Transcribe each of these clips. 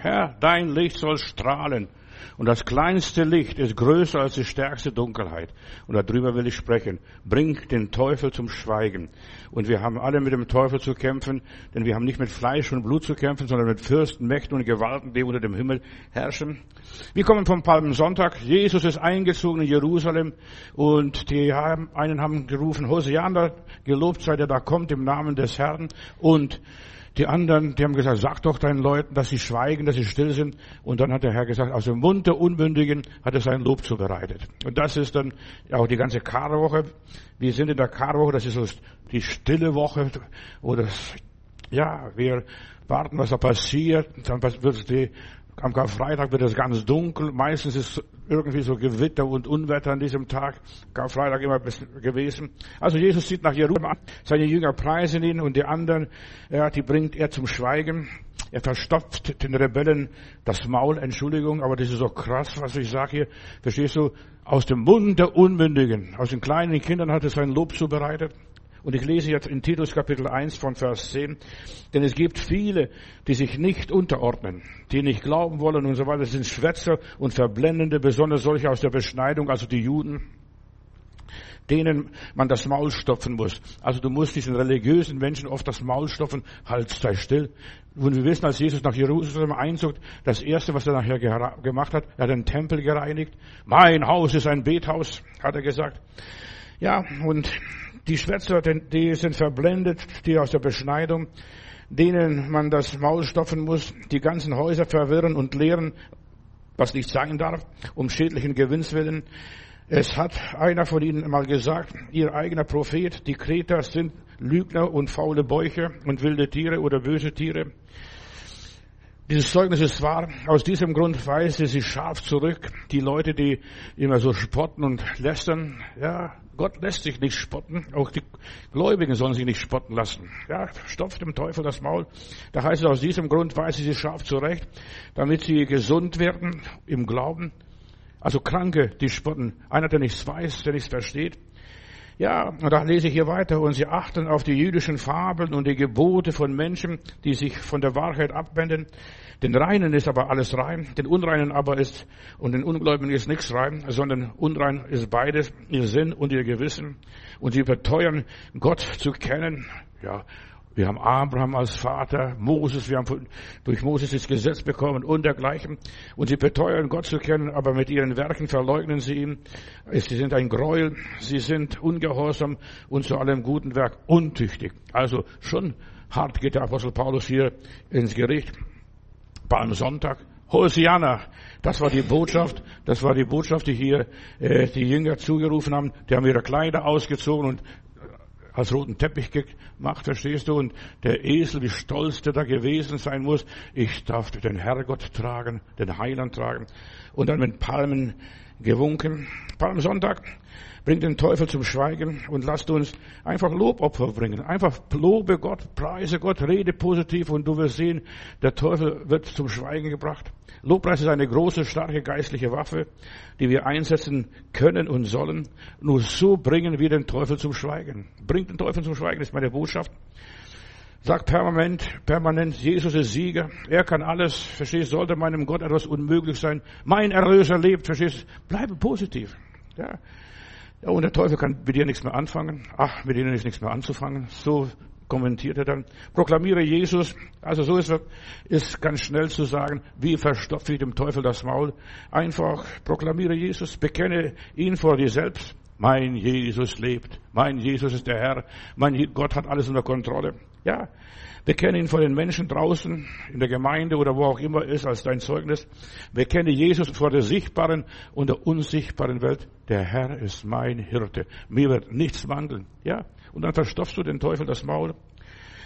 Herr, dein Licht soll strahlen. Und das kleinste Licht ist größer als die stärkste Dunkelheit. Und darüber will ich sprechen. Bring den Teufel zum Schweigen. Und wir haben alle mit dem Teufel zu kämpfen, denn wir haben nicht mit Fleisch und Blut zu kämpfen, sondern mit Fürsten, Mächten und Gewalten, die unter dem Himmel herrschen. Wir kommen vom Palmsonntag. Jesus ist eingezogen in Jerusalem und die haben, einen haben gerufen, Hosiander, gelobt sei der da kommt im Namen des Herrn. Und die anderen, die haben gesagt, sag doch deinen Leuten, dass sie schweigen, dass sie still sind. Und dann hat der Herr gesagt, aus dem Mund der Unbündigen hat er sein Lob zubereitet. Und das ist dann auch die ganze Karwoche. Wir sind in der Karwoche, das ist so die stille Woche, oder ja, wir warten, was da passiert. Dann wird die am Karfreitag wird es ganz dunkel. Meistens ist irgendwie so Gewitter und Unwetter an diesem Tag. Karfreitag immer gewesen. Also Jesus zieht nach Jerusalem an. Seine Jünger preisen ihn und die anderen, ja, die bringt er zum Schweigen. Er verstopft den Rebellen das Maul, Entschuldigung, aber das ist so krass, was ich sage hier. Verstehst du? Aus dem Mund der Unmündigen, aus den kleinen Kindern hat er sein Lob zubereitet. Und ich lese jetzt in Titus Kapitel 1 von Vers 10, denn es gibt viele, die sich nicht unterordnen, die nicht glauben wollen und so weiter, das sind Schwätzer und Verblendende, besonders solche aus der Beschneidung, also die Juden, denen man das Maul stopfen muss. Also du musst diesen religiösen Menschen oft das Maul stopfen, halt, sei still. Und wir wissen, als Jesus nach Jerusalem einzog, das erste, was er nachher gemacht hat, er hat den Tempel gereinigt. Mein Haus ist ein Bethaus, hat er gesagt. Ja, und die Schwätzer, die sind verblendet, die aus der Beschneidung, denen man das Maul stopfen muss, die ganzen Häuser verwirren und lehren, was nicht sein darf, um schädlichen Gewinns willen. Es hat einer von ihnen mal gesagt, ihr eigener Prophet, die Kreter sind Lügner und faule Bäuche und wilde Tiere oder böse Tiere. Dieses Zeugnis ist wahr. Aus diesem Grund weise sie scharf zurück. Die Leute, die immer so spotten und lästern, ja, Gott lässt sich nicht spotten. Auch die Gläubigen sollen sich nicht spotten lassen. Ja, stopft dem Teufel das Maul. Da heißt es, aus diesem Grund weise sie scharf zurecht, damit sie gesund werden im Glauben. Also Kranke, die spotten. Einer, der nichts weiß, der nichts versteht. Ja, und da lese ich hier weiter. Und sie achten auf die jüdischen Fabeln und die Gebote von Menschen, die sich von der Wahrheit abwenden. Den Reinen ist aber alles rein, den Unreinen aber ist, und den Ungläubigen ist nichts rein, sondern unrein ist beides, ihr Sinn und ihr Gewissen. Und sie beteuern, Gott zu kennen. Ja, wir haben Abraham als Vater, Moses, wir haben durch Moses das Gesetz bekommen und dergleichen. Und sie beteuern Gott zu kennen, aber mit ihren Werken verleugnen sie ihn. Sie sind ein Gräuel, sie sind ungehorsam und zu allem guten Werk untüchtig. Also schon hart geht der Apostel Paulus hier ins Gericht. Palmsonntag, Hosianna, das war die Botschaft, das war die Botschaft, die hier äh, die Jünger zugerufen haben. Die haben ihre Kleider ausgezogen und als roten Teppich gemacht, verstehst du? Und der Esel, wie stolz der da gewesen sein muss. Ich darf den Herrgott tragen, den Heiland tragen. Und dann mit Palmen gewunken. Palmsonntag bringt den Teufel zum Schweigen und lasst uns einfach Lobopfer bringen. Einfach lobe Gott, preise Gott, rede positiv und du wirst sehen, der Teufel wird zum Schweigen gebracht. Lobpreis ist eine große, starke geistliche Waffe, die wir einsetzen können und sollen. Nur so bringen wir den Teufel zum Schweigen. Bringt den Teufel zum Schweigen, ist meine Botschaft. Sagt permanent, permanent, Jesus ist Sieger. Er kann alles. Verstehst, sollte meinem Gott etwas unmöglich sein. Mein Erlöser lebt. Verstehst, bleibe positiv. Ja. Und der Teufel kann mit dir nichts mehr anfangen. Ach, mit denen ist nichts mehr anzufangen. So kommentiert er dann, proklamiere Jesus. Also so ist, ist ganz schnell zu sagen, wie verstopfe ich dem Teufel das Maul? Einfach proklamiere Jesus, bekenne ihn vor dir selbst. Mein Jesus lebt. Mein Jesus ist der Herr. Mein Gott hat alles unter Kontrolle. Ja, bekenne ihn vor den Menschen draußen, in der Gemeinde oder wo auch immer ist, als dein Zeugnis. Bekenne Jesus vor der sichtbaren und der unsichtbaren Welt. Der Herr ist mein Hirte. Mir wird nichts mangeln. Ja, und dann verstopfst du den Teufel das Maul.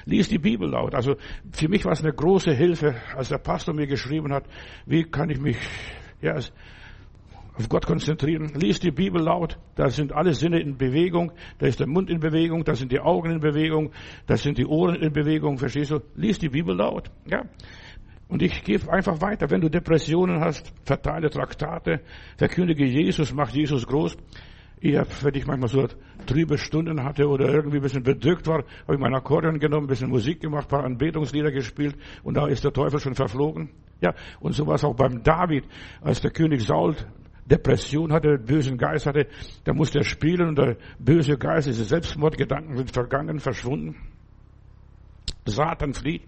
Lies die Bibel laut. Also für mich war es eine große Hilfe, als der Pastor mir geschrieben hat, wie kann ich mich ja, auf Gott konzentrieren. Lies die Bibel laut. Da sind alle Sinne in Bewegung. Da ist der Mund in Bewegung. Da sind die Augen in Bewegung. Da sind die Ohren in Bewegung. Verstehst du? Lies die Bibel laut. Ja. Und ich gebe einfach weiter. Wenn du Depressionen hast, verteile Traktate, verkündige Jesus, mach Jesus groß. Ich hab, wenn ich manchmal so trübe Stunden hatte oder irgendwie ein bisschen bedrückt war, habe ich mein Akkordeon genommen, ein bisschen Musik gemacht, ein paar Anbetungslieder gespielt und da ist der Teufel schon verflogen. Ja, und so war es auch beim David, als der König Saul Depression hatte, bösen Geist hatte, da musste er spielen und der böse Geist, diese Selbstmordgedanken sind vergangen, verschwunden. Satan flieht.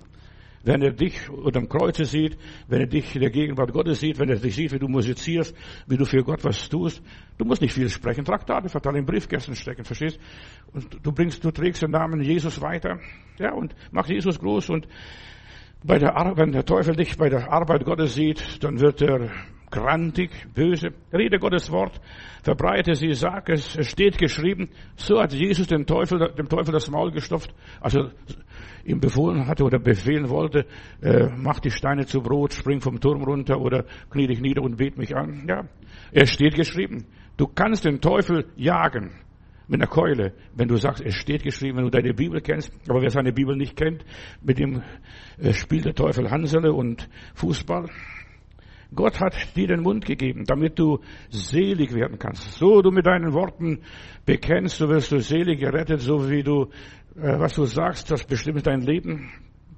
Wenn er dich unter dem Kreuze sieht, wenn er dich in der Gegenwart Gottes sieht, wenn er dich sieht, wie du musizierst, wie du für Gott was tust, du musst nicht viel sprechen, Traktate verteilen, in Briefkästen stecken, verstehst? Und du bringst, du trägst den Namen Jesus weiter, ja, und machst Jesus groß und bei der Ar wenn der Teufel dich bei der Arbeit Gottes sieht, dann wird er grantig, böse. Rede Gottes Wort, verbreite sie, sag es, es steht geschrieben. So hat Jesus dem Teufel, dem Teufel das Maul gestopft. Also ihm befohlen hatte oder befehlen wollte, äh, mach die Steine zu Brot, spring vom Turm runter oder knie dich nieder und bet mich an. Ja, es steht geschrieben. Du kannst den Teufel jagen mit einer Keule, wenn du sagst, es steht geschrieben, wenn du deine Bibel kennst. Aber wer seine Bibel nicht kennt, mit dem äh, spielt der Teufel Hansele und Fußball. Gott hat dir den Mund gegeben, damit du selig werden kannst. So du mit deinen Worten bekennst, so wirst du selig gerettet, so wie du, äh, was du sagst, das bestimmt dein Leben.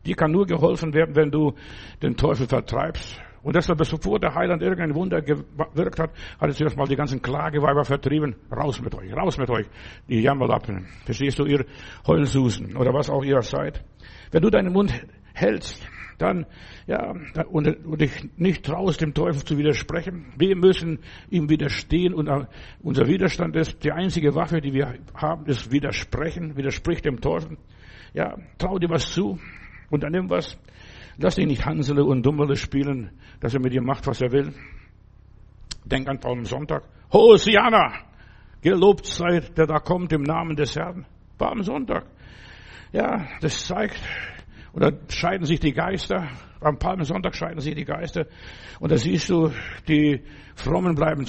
Dir kann nur geholfen werden, wenn du den Teufel vertreibst. Und deshalb, bevor der Heiland irgendein Wunder gewirkt hat, hat er zuerst mal die ganzen Klageweiber vertrieben. Raus mit euch, raus mit euch, die Jammerlappen. Verstehst du, ihr Heulsusen oder was auch ihr seid? Wenn du deinen Mund hältst, dann, ja, und, und dich nicht traust, dem Teufel zu widersprechen. Wir müssen ihm widerstehen und äh, unser Widerstand ist die einzige Waffe, die wir haben, ist Widersprechen, widerspricht dem Teufel. Ja, trau dir was zu, unternimm was. Lass dich nicht Hansele und Dummele spielen, dass er mit dir macht, was er will. Denk an Palmsonntag. Hosiana! Gelobt sei, der da kommt im Namen des Herrn. Palmsonntag. Ja, das zeigt, und dann scheiden sich die Geister. Am Palmensonntag scheiden sich die Geister. Und da siehst du, die Frommen bleiben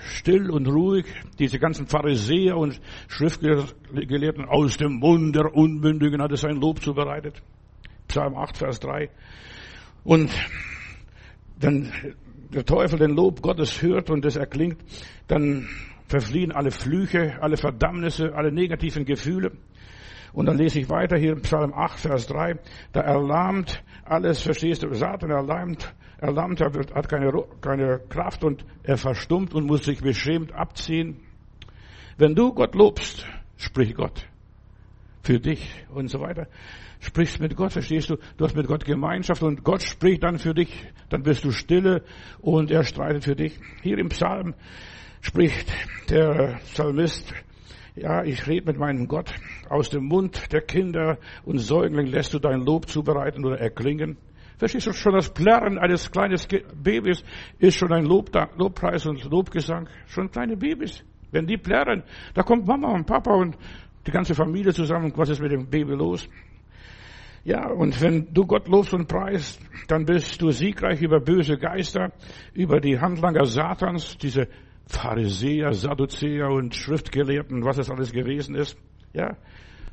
still und ruhig. Diese ganzen Pharisäer und Schriftgelehrten aus dem Mund der Unmündigen hat es sein Lob zubereitet. Psalm 8, Vers 3. Und dann der Teufel den Lob Gottes hört und es erklingt, dann verfliehen alle Flüche, alle Verdammnisse, alle negativen Gefühle. Und dann lese ich weiter hier in Psalm 8, Vers 3. Da erlahmt alles, verstehst du, Satan erlahmt, erlahmt, er hat keine, keine Kraft und er verstummt und muss sich beschämt abziehen. Wenn du Gott lobst, sprich Gott. Für dich und so weiter. Sprichst mit Gott, verstehst du? Du hast mit Gott Gemeinschaft und Gott spricht dann für dich. Dann bist du stille und er streitet für dich. Hier im Psalm spricht der Psalmist, ja, ich rede mit meinem Gott. Aus dem Mund der Kinder und Säugling lässt du dein Lob zubereiten oder erklingen. Verstehst du schon das Plärren eines kleinen Babys ist schon ein Lob, Lobpreis und Lobgesang. Schon kleine Babys. Wenn die plärren, da kommt Mama und Papa und die ganze Familie zusammen. Was ist mit dem Baby los? Ja, und wenn du Gott lobst und preist, dann bist du siegreich über böse Geister, über die Handlanger Satans, diese Pharisäer, Sadduzäer und Schriftgelehrten, was es alles gewesen ist. Ja,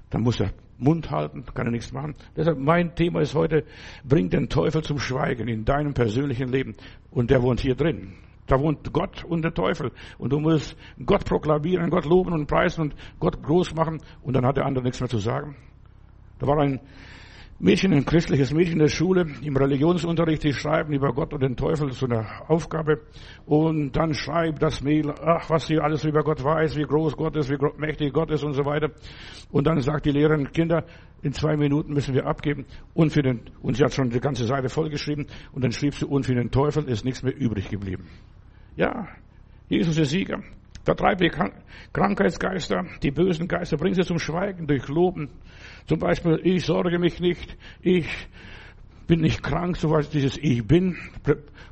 dann muss er Mund halten, kann er nichts machen. Deshalb mein Thema ist heute, bring den Teufel zum Schweigen in deinem persönlichen Leben. Und der wohnt hier drin. Da wohnt Gott und der Teufel. Und du musst Gott proklamieren, Gott loben und preisen und Gott groß machen. Und dann hat der andere nichts mehr zu sagen. Da war ein Mädchen, ein christliches Mädchen in der Schule, im Religionsunterricht, die schreiben über Gott und den Teufel, so eine Aufgabe. Und dann schreibt das Mädel, ach, was sie alles über Gott weiß, wie groß Gott ist, wie mächtig Gott ist und so weiter. Und dann sagt die Lehrerin, Kinder, in zwei Minuten müssen wir abgeben. Und für den, und sie hat schon die ganze Seite vollgeschrieben. Und dann schrieb sie, und für den Teufel ist nichts mehr übrig geblieben. Ja, Jesus ist Sieger. Vertreibt die Krankheitsgeister, die bösen Geister, bringt sie zum Schweigen durch Loben. Zum Beispiel, ich sorge mich nicht, ich bin nicht krank, so was dieses Ich bin,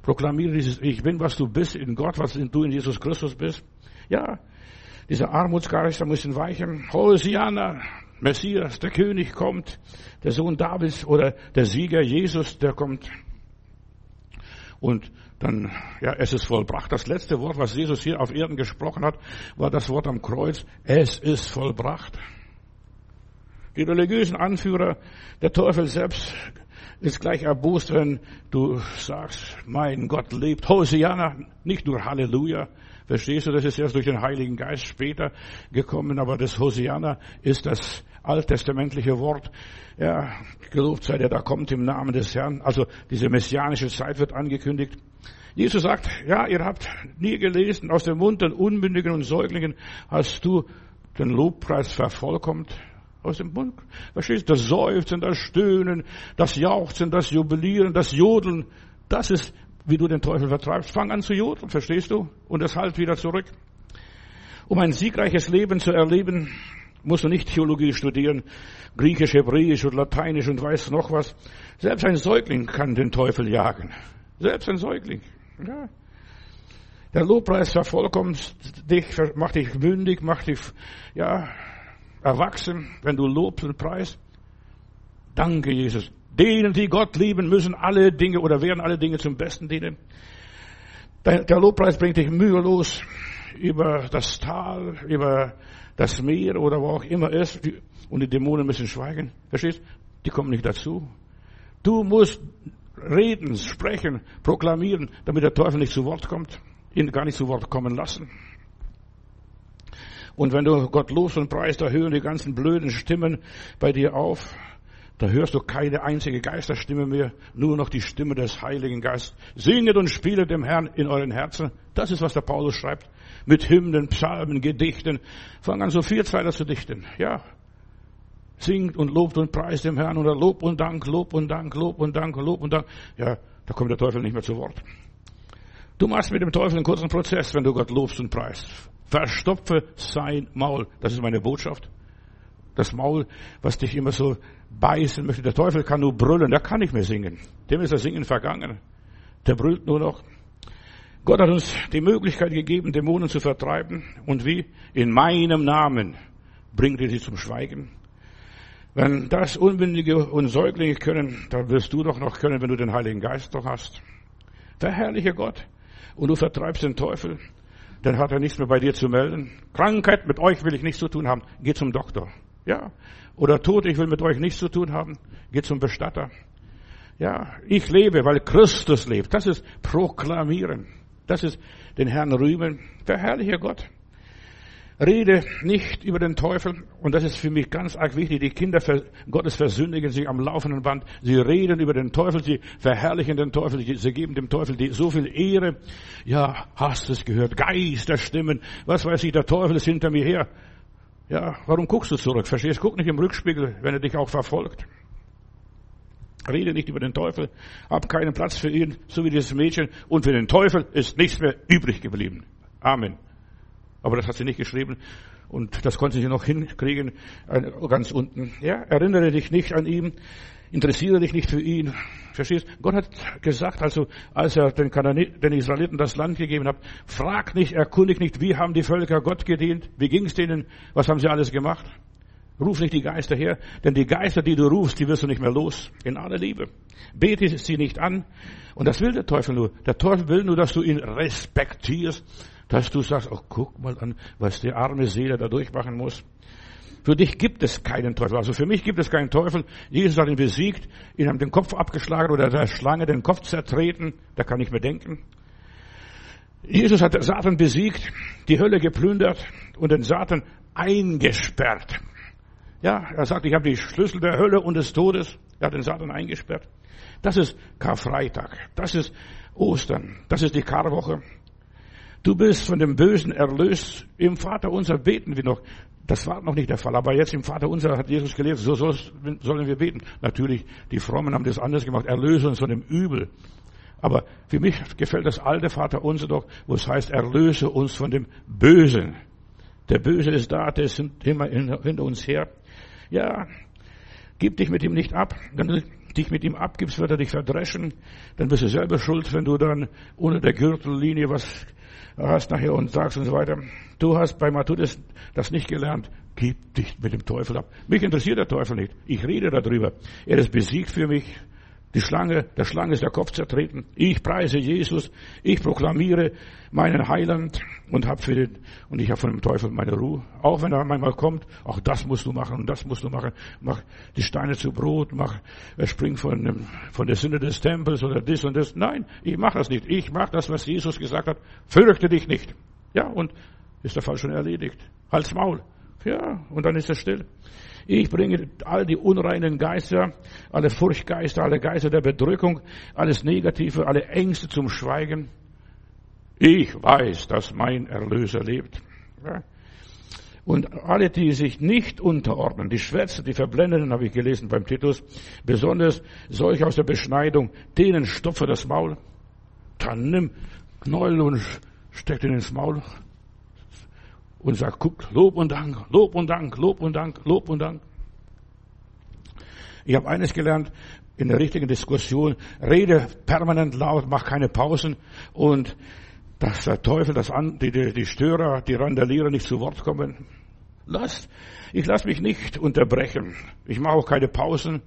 proklamiere dieses Ich bin, was du bist in Gott, was du in Jesus Christus bist. Ja, diese Armutsgeister müssen weichen. Hosiana, Messias, der König kommt, der Sohn Davids oder der Sieger Jesus, der kommt. Und dann, ja, es ist vollbracht. Das letzte Wort, was Jesus hier auf Erden gesprochen hat, war das Wort am Kreuz. Es ist vollbracht. Die religiösen Anführer, der Teufel selbst, ist gleich erbost, wenn du sagst, mein Gott lebt. Hosiana, nicht nur Halleluja. Verstehst du, das ist erst durch den Heiligen Geist später gekommen, aber das Hosianna ist das alttestamentliche Wort. Ja, gelobt sei der, da kommt im Namen des Herrn. Also diese messianische Zeit wird angekündigt. Jesus sagt, ja, ihr habt nie gelesen, aus dem Mund der Unmündigen und Säuglingen hast du den Lobpreis vervollkommt. Aus dem Mund, verstehst du, das Seufzen, das Stöhnen, das Jauchzen, das Jubilieren, das Jodeln, das ist, wie du den Teufel vertreibst. Fang an zu jodeln, verstehst du? Und es halt wieder zurück. Um ein siegreiches Leben zu erleben, musst du nicht Theologie studieren, Griechisch, Hebräisch und Lateinisch und weiß noch was. Selbst ein Säugling kann den Teufel jagen. Selbst ein Säugling. Ja. Der Lobpreis vervollkommt dich, macht dich mündig, macht dich, ja, erwachsen, wenn du lobst und preist. Danke, Jesus. Denen, die Gott lieben, müssen alle Dinge oder werden alle Dinge zum Besten dienen. Der Lobpreis bringt dich mühelos über das Tal, über das Meer oder wo auch immer ist. Und die Dämonen müssen schweigen. Verstehst? Die kommen nicht dazu. Du musst reden, sprechen, proklamieren, damit der Teufel nicht zu Wort kommt, ihn gar nicht zu Wort kommen lassen. Und wenn du Gott los und preist, da hören die ganzen blöden Stimmen bei dir auf. Da hörst du keine einzige Geisterstimme mehr, nur noch die Stimme des Heiligen Geistes. Singet und spielet dem Herrn in euren Herzen. Das ist, was der Paulus schreibt. Mit Hymnen, Psalmen, Gedichten. Fang an, so Vierzeiler zu dichten. Ja, singt und lobt und preist dem Herrn oder Lob und Dank, Lob und Dank, Lob und Dank, Lob und Dank. Ja, da kommt der Teufel nicht mehr zu Wort. Du machst mit dem Teufel einen kurzen Prozess, wenn du Gott lobst und preist. Verstopfe sein Maul. Das ist meine Botschaft. Das Maul, was dich immer so beißen möchte. Der Teufel kann nur brüllen, der kann nicht mehr singen. Dem ist das Singen vergangen. Der brüllt nur noch. Gott hat uns die Möglichkeit gegeben, Dämonen zu vertreiben. Und wie? In meinem Namen bringt er sie zum Schweigen. Wenn das Unbündige und Säuglinge können, dann wirst du doch noch können, wenn du den Heiligen Geist doch hast. Verherrliche Gott. Und du vertreibst den Teufel. Dann hat er nichts mehr bei dir zu melden. Krankheit, mit euch will ich nichts zu tun haben. Geh zum Doktor. Ja. Oder Tod, ich will mit euch nichts zu tun haben. Geh zum Bestatter. Ja. Ich lebe, weil Christus lebt. Das ist proklamieren. Das ist den Herrn rühmen. Verherrliche Gott. Rede nicht über den Teufel. Und das ist für mich ganz arg wichtig. Die Kinder Gottes versündigen sich am laufenden Band. Sie reden über den Teufel. Sie verherrlichen den Teufel. Sie geben dem Teufel so viel Ehre. Ja, hast es gehört. Geisterstimmen. Was weiß ich, der Teufel ist hinter mir her. Ja, warum guckst du zurück? Verstehst? Guck nicht im Rückspiegel, wenn er dich auch verfolgt. Rede nicht über den Teufel. Hab keinen Platz für ihn, so wie dieses Mädchen. Und für den Teufel ist nichts mehr übrig geblieben. Amen. Aber das hat sie nicht geschrieben. Und das konnte sie noch hinkriegen, ganz unten. Ja, erinnere dich nicht an ihn. Interessiere dich nicht für ihn. Verstehst? Gott hat gesagt, also, als er den, Kananit, den Israeliten das Land gegeben hat, frag nicht, erkundig nicht, wie haben die Völker Gott gedient? Wie ging es denen? Was haben sie alles gemacht? Ruf nicht die Geister her, denn die Geister, die du rufst, die wirst du nicht mehr los. In aller Liebe. Bete sie nicht an. Und das will der Teufel nur. Der Teufel will nur, dass du ihn respektierst dass du sagst, oh, guck mal an, was die arme Seele da durchmachen muss. Für dich gibt es keinen Teufel. Also für mich gibt es keinen Teufel. Jesus hat ihn besiegt, ihn haben den Kopf abgeschlagen oder der Schlange den Kopf zertreten. Da kann ich mir denken. Jesus hat Satan besiegt, die Hölle geplündert und den Satan eingesperrt. Ja, er sagt, ich habe die Schlüssel der Hölle und des Todes. Er hat den Satan eingesperrt. Das ist Karfreitag. Das ist Ostern. Das ist die Karwoche. Du bist von dem Bösen erlöst. Im Vater unser beten wir noch. Das war noch nicht der Fall. Aber jetzt im Vater unser hat Jesus gelehrt, so sollen wir beten. Natürlich, die Frommen haben das anders gemacht. Erlöse uns von dem Übel. Aber für mich gefällt das alte Vater unser doch, wo es heißt, erlöse uns von dem Bösen. Der Böse ist da, der ist immer hinter uns her. Ja, gib dich mit ihm nicht ab. Wenn du dich mit ihm abgibst, wird er dich verdreschen. Dann bist du selber schuld, wenn du dann ohne der Gürtellinie was hast nachher und sagst und so weiter. Du hast bei Matthäus das nicht gelernt. Gib dich mit dem Teufel ab. Mich interessiert der Teufel nicht. Ich rede darüber. Er ist besiegt für mich. Die Schlange, der Schlange ist der Kopf zertreten. Ich preise Jesus. Ich proklamiere meinen Heiland und hab für den, und ich habe von dem Teufel meine Ruhe. Auch wenn er manchmal kommt, auch das musst du machen und das musst du machen. Mach die Steine zu Brot, mach, er springt von, dem, von der Sünde des Tempels oder das und das. Nein, ich mache das nicht. Ich mache das, was Jesus gesagt hat. Fürchte dich nicht. Ja, und ist der Fall schon erledigt. Halt's Maul. Ja, und dann ist er still. Ich bringe all die unreinen Geister, alle Furchtgeister, alle Geister der Bedrückung, alles Negative, alle Ängste zum Schweigen. Ich weiß, dass mein Erlöser lebt. Und alle, die sich nicht unterordnen, die Schwätzer, die Verblendeten, habe ich gelesen beim Titus, besonders solche aus der Beschneidung, denen stopfe das Maul. Dann nimm Knäuel und steck den ins Maul und sag, guck, Lob und Dank, Lob und Dank, Lob und Dank, Lob und Dank. Ich habe eines gelernt, in der richtigen Diskussion, rede permanent laut, mach keine Pausen und dass der Teufel, das an, die, die, die Störer, die Randalierer nicht zu Wort kommen. Lass, ich lasse mich nicht unterbrechen. Ich mache auch keine Pausen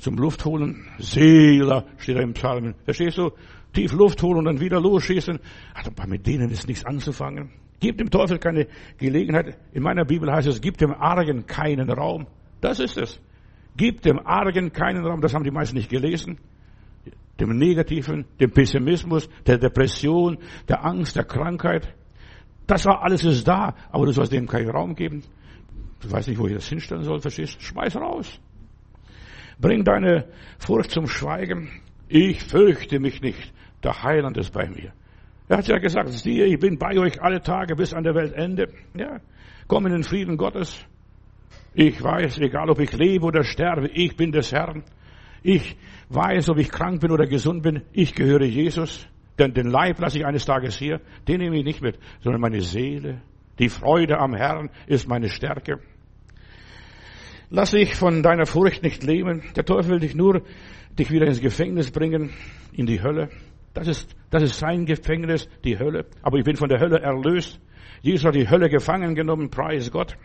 zum Luft holen. Seela steht da im Psalmen. Verstehst du? Tief Luft holen und dann wieder losschießen. Aber mit denen ist nichts anzufangen. Gib dem Teufel keine Gelegenheit. In meiner Bibel heißt es, gib dem Argen keinen Raum. Das ist es. Gib dem Argen keinen Raum. Das haben die meisten nicht gelesen dem Negativen, dem Pessimismus, der Depression, der Angst, der Krankheit. Das war alles ist da, aber du sollst dem keinen Raum geben. Du weißt nicht, wo ich das hinstellen soll, verstehst? Schmeiß raus. Bring deine Furcht zum Schweigen. Ich fürchte mich nicht. Der Heiland ist bei mir. Er hat ja gesagt, siehe, ich bin bei euch alle Tage bis an der Weltende. Ja, komm in den Frieden Gottes. Ich weiß, egal ob ich lebe oder sterbe, ich bin des Herrn. Ich weiß, ob ich krank bin oder gesund bin, ich gehöre Jesus. Denn den Leib lasse ich eines Tages hier, den nehme ich nicht mit, sondern meine Seele. Die Freude am Herrn ist meine Stärke. Lass dich von deiner Furcht nicht lähmen. Der Teufel will dich nur dich wieder ins Gefängnis bringen, in die Hölle. Das ist, das ist sein Gefängnis, die Hölle. Aber ich bin von der Hölle erlöst. Jesus hat die Hölle gefangen genommen, preis Gott.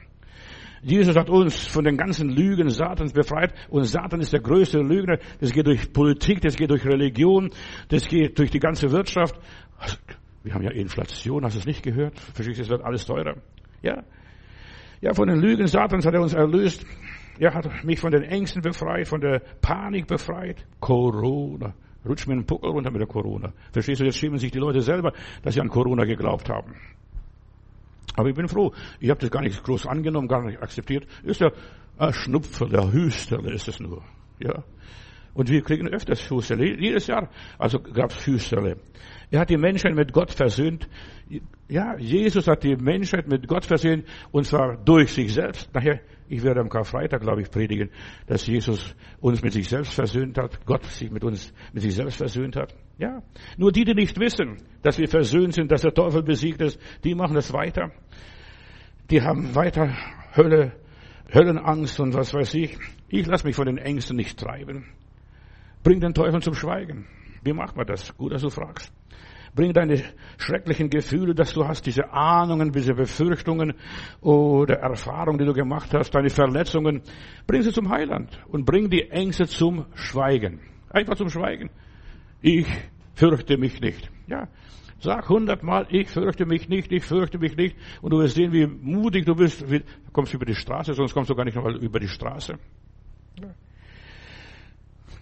Jesus hat uns von den ganzen Lügen Satans befreit und Satan ist der größte Lügner. Das geht durch Politik, das geht durch Religion, das geht durch die ganze Wirtschaft. Wir haben ja Inflation, hast du es nicht gehört? Verstehst du, es wird alles teurer. Ja. Ja, von den Lügen Satans hat er uns erlöst. Er hat mich von den Ängsten befreit, von der Panik befreit. Corona. Rutscht mir einen Puckel runter mit der Corona. Verstehst du, jetzt schämen sich die Leute selber, dass sie an Corona geglaubt haben. Aber ich bin froh. Ich habe das gar nicht groß angenommen, gar nicht akzeptiert. Ist ja ein Schnupfer, der Hüsterle ist es nur. Ja. Und wir kriegen öfters Hüsterle. Jedes Jahr. Also gab es Hüsterle. Er hat die Menschheit mit Gott versöhnt. Ja, Jesus hat die Menschheit mit Gott versöhnt und zwar durch sich selbst. Nachher, ich werde am Karfreitag, glaube ich, predigen, dass Jesus uns mit sich selbst versöhnt hat, Gott sich mit uns, mit sich selbst versöhnt hat. Ja. Nur die, die nicht wissen, dass wir versöhnt sind, dass der Teufel besiegt ist, die machen das weiter. Die haben weiter Hölle, Höllenangst und was weiß ich. Ich lasse mich von den Ängsten nicht treiben. Bring den Teufel zum Schweigen. Wie macht man das? Gut, dass du fragst. Bring deine schrecklichen Gefühle, dass du hast, diese Ahnungen, diese Befürchtungen oder Erfahrungen, die du gemacht hast, deine Verletzungen, bring sie zum Heiland und bring die Ängste zum Schweigen. Einfach zum Schweigen. Ich fürchte mich nicht. Ja, Sag hundertmal, ich fürchte mich nicht, ich fürchte mich nicht. Und du wirst sehen, wie mutig du bist. Du kommst über die Straße, sonst kommst du gar nicht noch über die Straße.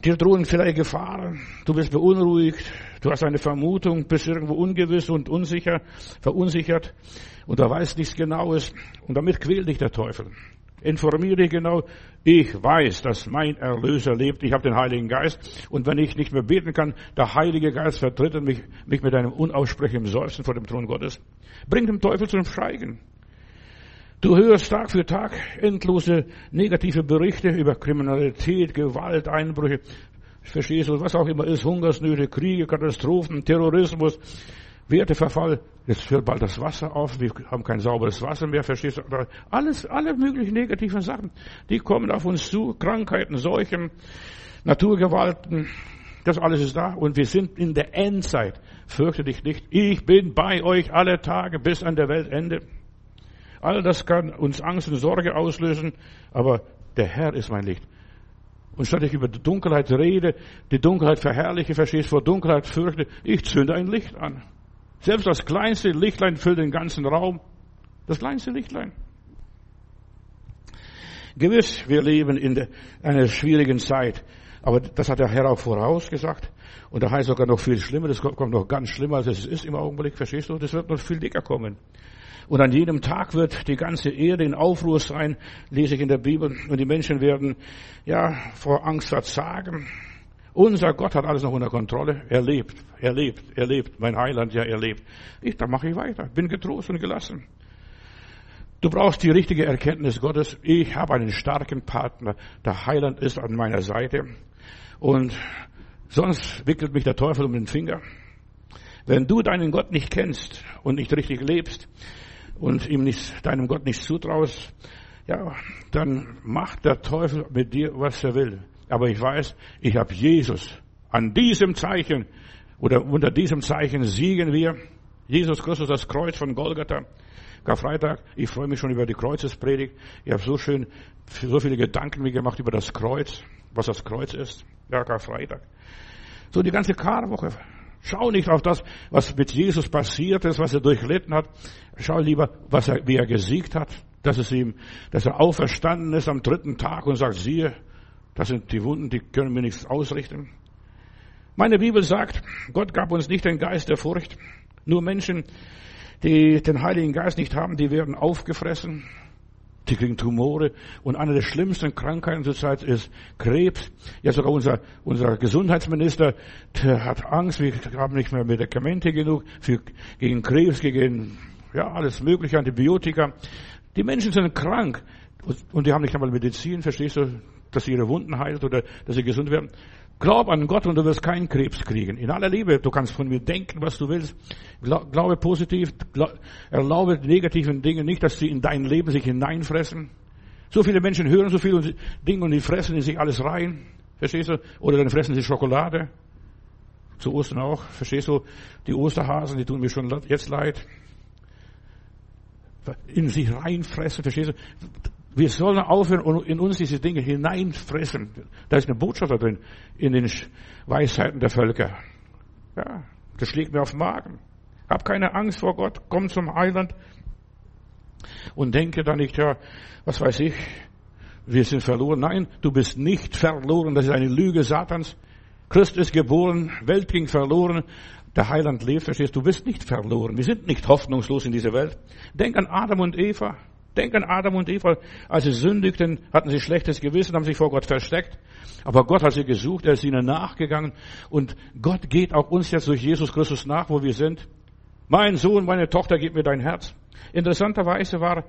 Dir drohen vielleicht Gefahren. Du bist beunruhigt. Du hast eine Vermutung, bist irgendwo ungewiss und unsicher, verunsichert. Und da weißt nichts Genaues. Und damit quält dich der Teufel. Informiere dich genau. Ich weiß, dass mein Erlöser lebt. Ich habe den Heiligen Geist. Und wenn ich nicht mehr beten kann, der Heilige Geist vertritt mich, mich mit einem unaussprechlichen Seufzen vor dem Thron Gottes. Bring dem Teufel zum Schweigen. Du hörst Tag für Tag endlose negative Berichte über Kriminalität, Gewalt, Einbrüche, verstehst du, was auch immer ist, Hungersnöte, Kriege, Katastrophen, Terrorismus, Werteverfall, jetzt hört bald das Wasser auf, wir haben kein sauberes Wasser mehr, verstehst du? Alles, alle möglichen negativen Sachen, die kommen auf uns zu, Krankheiten, Seuchen, Naturgewalten, das alles ist da und wir sind in der Endzeit. Fürchte dich nicht, ich bin bei euch alle Tage bis an der Weltende. All das kann uns Angst und Sorge auslösen, aber der Herr ist mein Licht. Und statt ich über die Dunkelheit rede, die Dunkelheit verherrliche, verstehst, vor Dunkelheit fürchte, ich zünde ein Licht an. Selbst das kleinste Lichtlein füllt den ganzen Raum. Das kleinste Lichtlein. Gewiss, wir leben in einer schwierigen Zeit. Aber das hat der Herr auch vorausgesagt. Und da heißt sogar noch viel schlimmer. Das kommt noch ganz schlimmer, als es ist im Augenblick. Verstehst du? Das wird noch viel dicker kommen. Und an jedem Tag wird die ganze Erde in Aufruhr sein, lese ich in der Bibel. Und die Menschen werden, ja, vor Angst verzagen. Unser Gott hat alles noch unter Kontrolle. Er lebt, er lebt, er lebt. Mein Heiland, ja, er lebt. Ich, da mache ich weiter. Bin getrost und gelassen. Du brauchst die richtige Erkenntnis Gottes. Ich habe einen starken Partner. Der Heiland ist an meiner Seite. Und sonst wickelt mich der Teufel um den Finger. Wenn du deinen Gott nicht kennst und nicht richtig lebst und ihm nicht, deinem Gott nicht zutraust, ja, dann macht der Teufel mit dir, was er will. Aber ich weiß, ich habe Jesus. An diesem Zeichen oder unter diesem Zeichen siegen wir. Jesus Christus, das Kreuz von Golgatha. Karfreitag, ich freue mich schon über die Kreuzespredigt. Ich habe so schön, so viele Gedanken mir gemacht über das Kreuz, was das Kreuz ist. Ja, Karfreitag. So die ganze Karwoche. Schau nicht auf das, was mit Jesus passiert ist, was er durchlitten hat. Schau lieber, was er, wie er gesiegt hat, dass es ihm, dass er auferstanden ist am dritten Tag und sagt, siehe, das sind die Wunden, die können mir nichts ausrichten. Meine Bibel sagt, Gott gab uns nicht den Geist der Furcht. Nur Menschen, die den Heiligen Geist nicht haben, die werden aufgefressen. Die kriegen Tumore. Und eine der schlimmsten Krankheiten zurzeit ist Krebs. Ja, sogar unser, unser Gesundheitsminister der hat Angst. Wir haben nicht mehr Medikamente genug für, gegen Krebs, gegen, ja, alles mögliche, Antibiotika. Die Menschen sind krank. Und die haben nicht einmal Medizin, verstehst du, dass sie ihre Wunden heilt oder dass sie gesund werden. Glaub an Gott und du wirst keinen Krebs kriegen. In aller Liebe, du kannst von mir denken, was du willst. Glaube positiv, erlaube negativen Dinge nicht, dass sie in dein Leben sich hineinfressen. So viele Menschen hören so viele Dinge und die fressen in sich alles rein. Verstehst du? Oder dann fressen sie Schokolade. Zu Ostern auch. Verstehst du? Die Osterhasen, die tun mir schon jetzt leid. In sich reinfressen. Verstehst du? Wir sollen aufhören und in uns diese Dinge hineinfressen. Da ist eine Botschaft da drin in den Weisheiten der Völker. Ja, das schlägt mir auf den Magen. Hab keine Angst vor Gott, komm zum Heiland und denke da nicht, ja, was weiß ich, wir sind verloren. Nein, du bist nicht verloren. Das ist eine Lüge Satans. Christ ist geboren, Welt ging verloren, der Heiland lebt, verstehst du, du bist nicht verloren. Wir sind nicht hoffnungslos in dieser Welt. Denk an Adam und Eva. Denk an Adam und Eva. Als sie sündigten, hatten sie schlechtes Gewissen, haben sich vor Gott versteckt. Aber Gott hat sie gesucht, er ist ihnen nachgegangen. Und Gott geht auch uns jetzt durch Jesus Christus nach, wo wir sind. Mein Sohn, meine Tochter, gib mir dein Herz. Interessanterweise war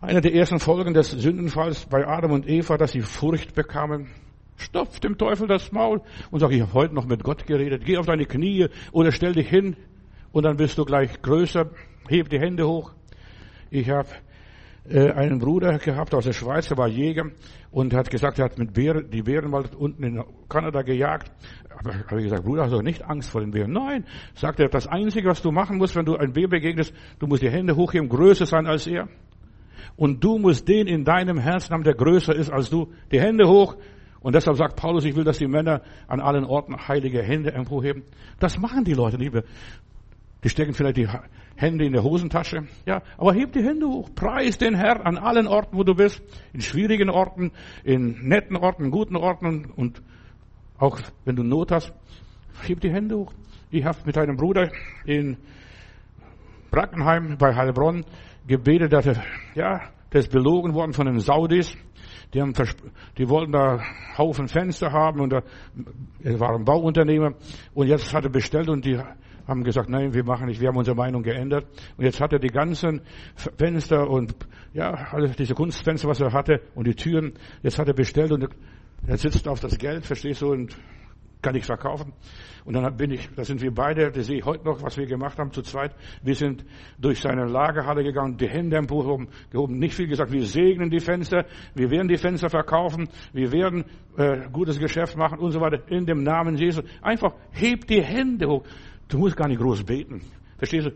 eine der ersten Folgen des Sündenfalls bei Adam und Eva, dass sie Furcht bekamen. Stopf dem Teufel das Maul und sag, ich habe heute noch mit Gott geredet. Geh auf deine Knie oder stell dich hin und dann bist du gleich größer. Heb die Hände hoch. Ich habe einen Bruder gehabt aus der Schweiz, der war Jäger und hat gesagt, er hat mit Bären, die Bären mal unten in Kanada gejagt. Aber habe ich gesagt, Bruder, hast du nicht Angst vor den Bären? Nein, sagt er, das Einzige, was du machen musst, wenn du einem Bär begegnest, du musst die Hände hochheben, größer sein als er. Und du musst den in deinem Herzen haben, der größer ist als du. Die Hände hoch. Und deshalb sagt Paulus, ich will, dass die Männer an allen Orten heilige Hände emporheben. Das machen die Leute nicht mehr. Die stecken vielleicht die Hände in der Hosentasche. Ja, aber heb die Hände hoch. Preis den Herrn an allen Orten, wo du bist. In schwierigen Orten, in netten Orten, guten Orten und auch wenn du Not hast. Heb die Hände hoch. Ich habe mit einem Bruder in Brackenheim bei Heilbronn gebetet, dass er, ja, der ist belogen worden von den Saudis. Die, haben, die wollten da Haufen Fenster haben und da, er war ein Bauunternehmer und jetzt hat er bestellt und die haben gesagt, nein, wir machen nicht, wir haben unsere Meinung geändert. Und jetzt hat er die ganzen Fenster und ja, alle diese Kunstfenster, was er hatte und die Türen, jetzt hat er bestellt und er sitzt auf das Geld, verstehst du, und kann ich verkaufen. Und dann bin ich, da sind wir beide, das sehe ich heute noch, was wir gemacht haben zu zweit. Wir sind durch seine Lagerhalle gegangen, die Hände emporgehoben, gehoben, nicht viel gesagt, wir segnen die Fenster, wir werden die Fenster verkaufen, wir werden äh, gutes Geschäft machen und so weiter, in dem Namen Jesus. Einfach hebt die Hände hoch. Du musst gar nicht groß beten. Verstehst du?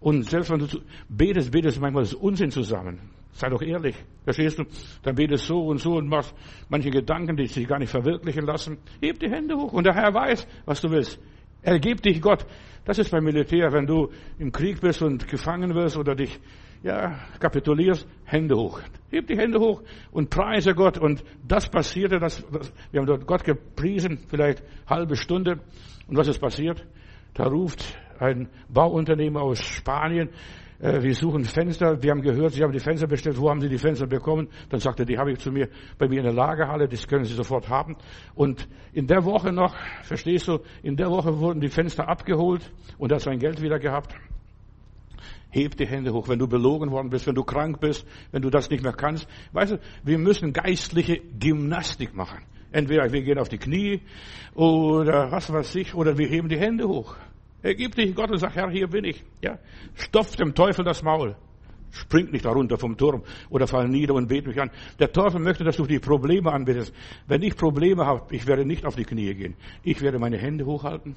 Und selbst wenn du betest, betest manchmal das Unsinn zusammen. Sei doch ehrlich. Verstehst du? Dann betest so und so und machst manche Gedanken, die sich gar nicht verwirklichen lassen. Heb die Hände hoch und der Herr weiß, was du willst. Ergib dich Gott. Das ist beim Militär, wenn du im Krieg bist und gefangen wirst oder dich ja, kapitulierst, Hände hoch. Heb die Hände hoch und preise Gott. Und das passierte, das, wir haben dort Gott gepriesen, vielleicht halbe Stunde. Und was ist passiert? Da ruft ein Bauunternehmer aus Spanien, äh, wir suchen Fenster. Wir haben gehört, Sie haben die Fenster bestellt. Wo haben Sie die Fenster bekommen? Dann sagte er, die habe ich zu mir, bei mir in der Lagerhalle. Das können Sie sofort haben. Und in der Woche noch, verstehst du, in der Woche wurden die Fenster abgeholt und er hat sein Geld wieder gehabt. Heb die Hände hoch, wenn du belogen worden bist, wenn du krank bist, wenn du das nicht mehr kannst. Weißt du, wir müssen geistliche Gymnastik machen. Entweder wir gehen auf die Knie oder was weiß ich, oder wir heben die Hände hoch. Ergib dich Gott und sag, Herr, hier bin ich. Ja, stopf dem Teufel das Maul. Spring nicht darunter vom Turm oder fall nieder und bete mich an. Der Teufel möchte, dass du die Probleme anbetest. Wenn ich Probleme habe, ich werde nicht auf die Knie gehen. Ich werde meine Hände hochhalten.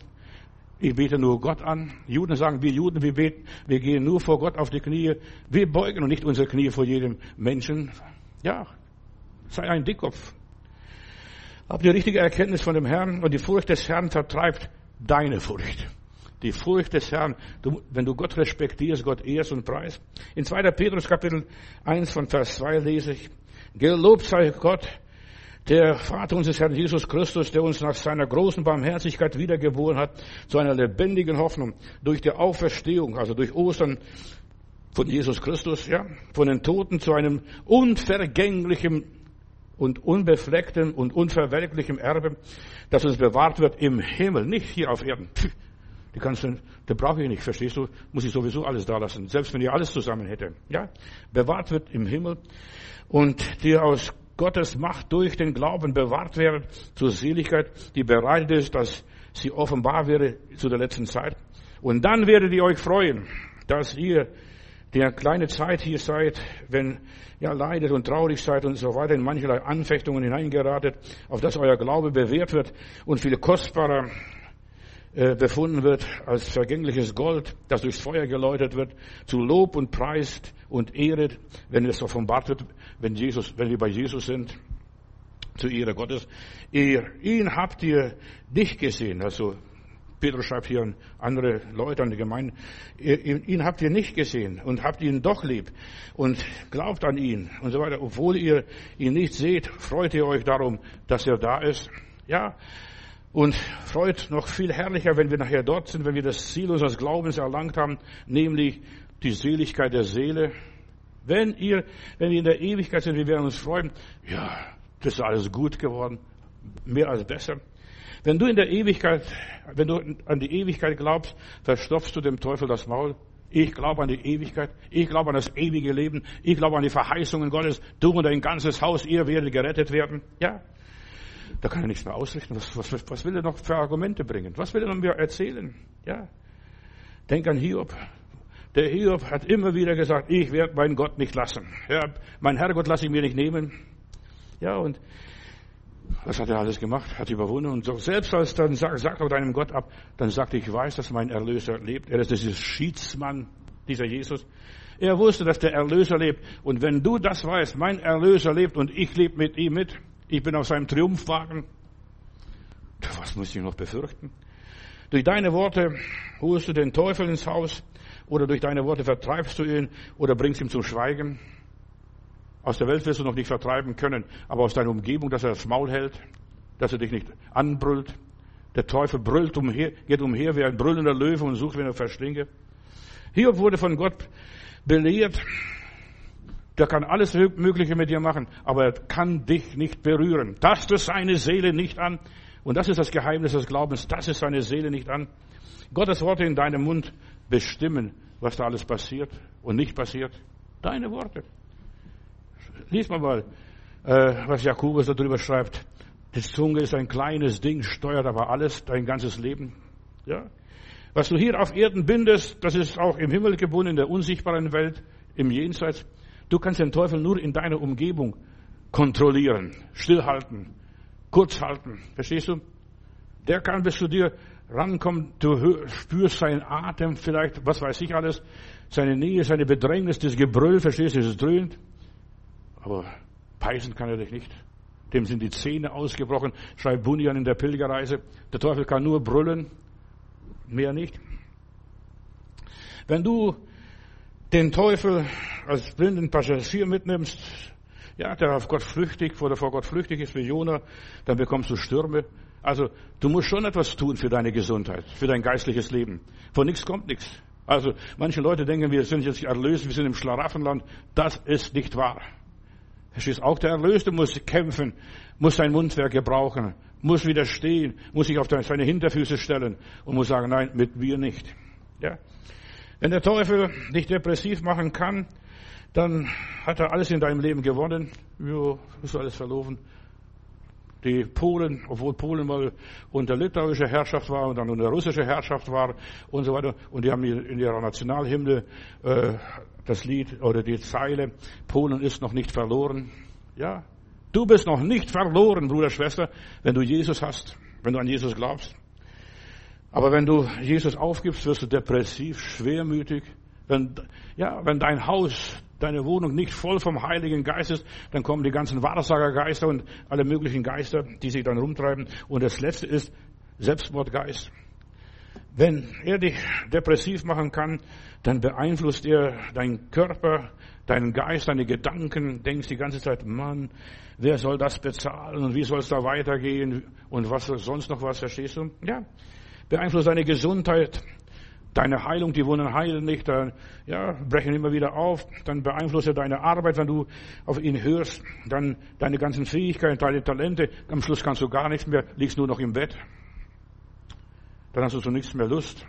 Ich bete nur Gott an. Juden sagen, wir Juden, wir beten, wir gehen nur vor Gott auf die Knie. Wir beugen und nicht unsere Knie vor jedem Menschen. Ja, sei ein Dickkopf. Hab die richtige Erkenntnis von dem Herrn und die Furcht des Herrn vertreibt deine Furcht. Die Furcht des Herrn. Du, wenn du Gott respektierst, Gott ehrst und preist. In 2. Petrus Kapitel 1 von Vers 2 lese ich, Gelobt sei Gott, der Vater unseres Herrn Jesus Christus, der uns nach seiner großen Barmherzigkeit wiedergeboren hat, zu einer lebendigen Hoffnung durch die Auferstehung, also durch Ostern von Jesus Christus, ja, von den Toten zu einem unvergänglichen und unbefleckten und unverwelklichen Erbe, das uns bewahrt wird im Himmel, nicht hier auf Erden. Die kannst du, da brauche ich nicht, verstehst du? Muss ich sowieso alles da lassen. Selbst wenn ich alles zusammen hätte. Ja? Bewahrt wird im Himmel und die aus Gottes Macht durch den Glauben bewahrt werden zur Seligkeit, die bereitet ist, dass sie offenbar wäre zu der letzten Zeit. Und dann werdet ihr euch freuen, dass ihr der kleine Zeit hier seid, wenn ihr leidet und traurig seid und so weiter, in mancherlei Anfechtungen hineingeratet, auf dass euer Glaube bewährt wird und viel kostbarer befunden wird als vergängliches Gold, das durchs Feuer geläutert wird, zu Lob und preist und ehret, wenn es offenbart wird, wenn Jesus, wenn wir bei Jesus sind, zu Ehre Gottes. Ihr, ihn habt ihr nicht gesehen, also Petrus schreibt hier an andere Leute, an die Gemeinde, ihn habt ihr nicht gesehen und habt ihn doch lieb und glaubt an ihn und so weiter. Obwohl ihr ihn nicht seht, freut ihr euch darum, dass er da ist. Ja, und freut noch viel herrlicher, wenn wir nachher dort sind, wenn wir das Ziel unseres Glaubens erlangt haben, nämlich die Seligkeit der Seele. Wenn ihr, wenn wir in der Ewigkeit sind, wir werden uns freuen, ja, das ist alles gut geworden, mehr als besser. Wenn du in der Ewigkeit, wenn du an die Ewigkeit glaubst, verstopfst du dem Teufel das Maul. Ich glaube an die Ewigkeit. Ich glaube an das ewige Leben. Ich glaube an die Verheißungen Gottes. Du und dein ganzes Haus, ihr werdet gerettet werden. Ja. Da kann er nichts mehr ausrichten. Was, was, was will er noch für Argumente bringen? Was will er noch mir erzählen? Ja. Denk an Hiob. Der Hiob hat immer wieder gesagt, ich werde meinen Gott nicht lassen. Ja, mein Herrgott lasse ich mir nicht nehmen. Ja, und was hat er alles gemacht? Hat überwunden. Und so, selbst als dann sagt, sagt er deinem Gott ab, dann sagte ich weiß, dass mein Erlöser lebt. Er ist dieser Schiedsmann, dieser Jesus. Er wusste, dass der Erlöser lebt. Und wenn du das weißt, mein Erlöser lebt und ich lebe mit ihm mit, ich bin auf seinem Triumphwagen. Was muss ich noch befürchten? Durch deine Worte holst du den Teufel ins Haus oder durch deine Worte vertreibst du ihn oder bringst ihn zum Schweigen. Aus der Welt wirst du noch nicht vertreiben können, aber aus deiner Umgebung, dass er das Maul hält, dass er dich nicht anbrüllt. Der Teufel brüllt umher, geht umher wie ein brüllender Löwe und sucht, wenn er verschlinge. Hiob wurde von Gott belehrt, der kann alles Mögliche mit dir machen, aber er kann dich nicht berühren. Tasst es seine Seele nicht an. Und das ist das Geheimnis des Glaubens. Das ist seine Seele nicht an. Gottes Worte in deinem Mund bestimmen, was da alles passiert und nicht passiert. Deine Worte. Lies mal mal, äh, was Jakobus darüber schreibt. Die Zunge ist ein kleines Ding, steuert aber alles, dein ganzes Leben. Ja? Was du hier auf Erden bindest, das ist auch im Himmel gebunden, in der unsichtbaren Welt, im Jenseits. Du kannst den Teufel nur in deiner Umgebung kontrollieren, stillhalten, kurzhalten. Verstehst du? Der kann bis zu dir rankommen, du spürst seinen Atem vielleicht, was weiß ich alles, seine Nähe, seine Bedrängnis, das Gebrüll, verstehst du, es dröhnt. Aber peisen kann er dich nicht. Dem sind die Zähne ausgebrochen, schreibt Bunyan in der Pilgerreise. Der Teufel kann nur brüllen, mehr nicht. Wenn du den Teufel als blinden Passagier mitnimmst, ja, der auf Gott flüchtig, oder vor Gott flüchtig ist wie Jona, dann bekommst du Stürme. Also, du musst schon etwas tun für deine Gesundheit, für dein geistliches Leben. Von nichts kommt nichts. Also, manche Leute denken, wir sind jetzt erlöst, wir sind im Schlaraffenland. Das ist nicht wahr. Verstehst? Auch der Erlöste muss kämpfen, muss sein Mundwerk gebrauchen, muss widerstehen, muss sich auf seine Hinterfüße stellen und muss sagen, nein, mit mir nicht. Ja? Wenn der Teufel dich depressiv machen kann, dann hat er alles in deinem Leben gewonnen. Jo, ist alles verloren. Die Polen, obwohl Polen mal unter litauischer Herrschaft war und dann unter russischer Herrschaft war und so weiter, und die haben in ihrer Nationalhymne äh, das Lied oder die Zeile, Polen ist noch nicht verloren. Ja, du bist noch nicht verloren, Bruder, Schwester, wenn du Jesus hast, wenn du an Jesus glaubst. Aber wenn du Jesus aufgibst, wirst du depressiv, schwermütig. Wenn, ja, wenn dein Haus, deine Wohnung nicht voll vom Heiligen Geist ist, dann kommen die ganzen Wahrsagergeister und alle möglichen Geister, die sich dann rumtreiben. Und das letzte ist Selbstmordgeist. Wenn er dich depressiv machen kann, dann beeinflusst er deinen Körper, deinen Geist, deine Gedanken, denkst die ganze Zeit, Mann, wer soll das bezahlen und wie soll es da weitergehen und was sonst noch was, verstehst du? Ja, beeinflusst deine Gesundheit, deine Heilung, die Wunden heilen nicht, dann, ja, brechen immer wieder auf, dann beeinflusst er deine Arbeit, wenn du auf ihn hörst, dann deine ganzen Fähigkeiten, deine Talente, am Schluss kannst du gar nichts mehr, liegst nur noch im Bett. Dann hast du zu nichts mehr Lust.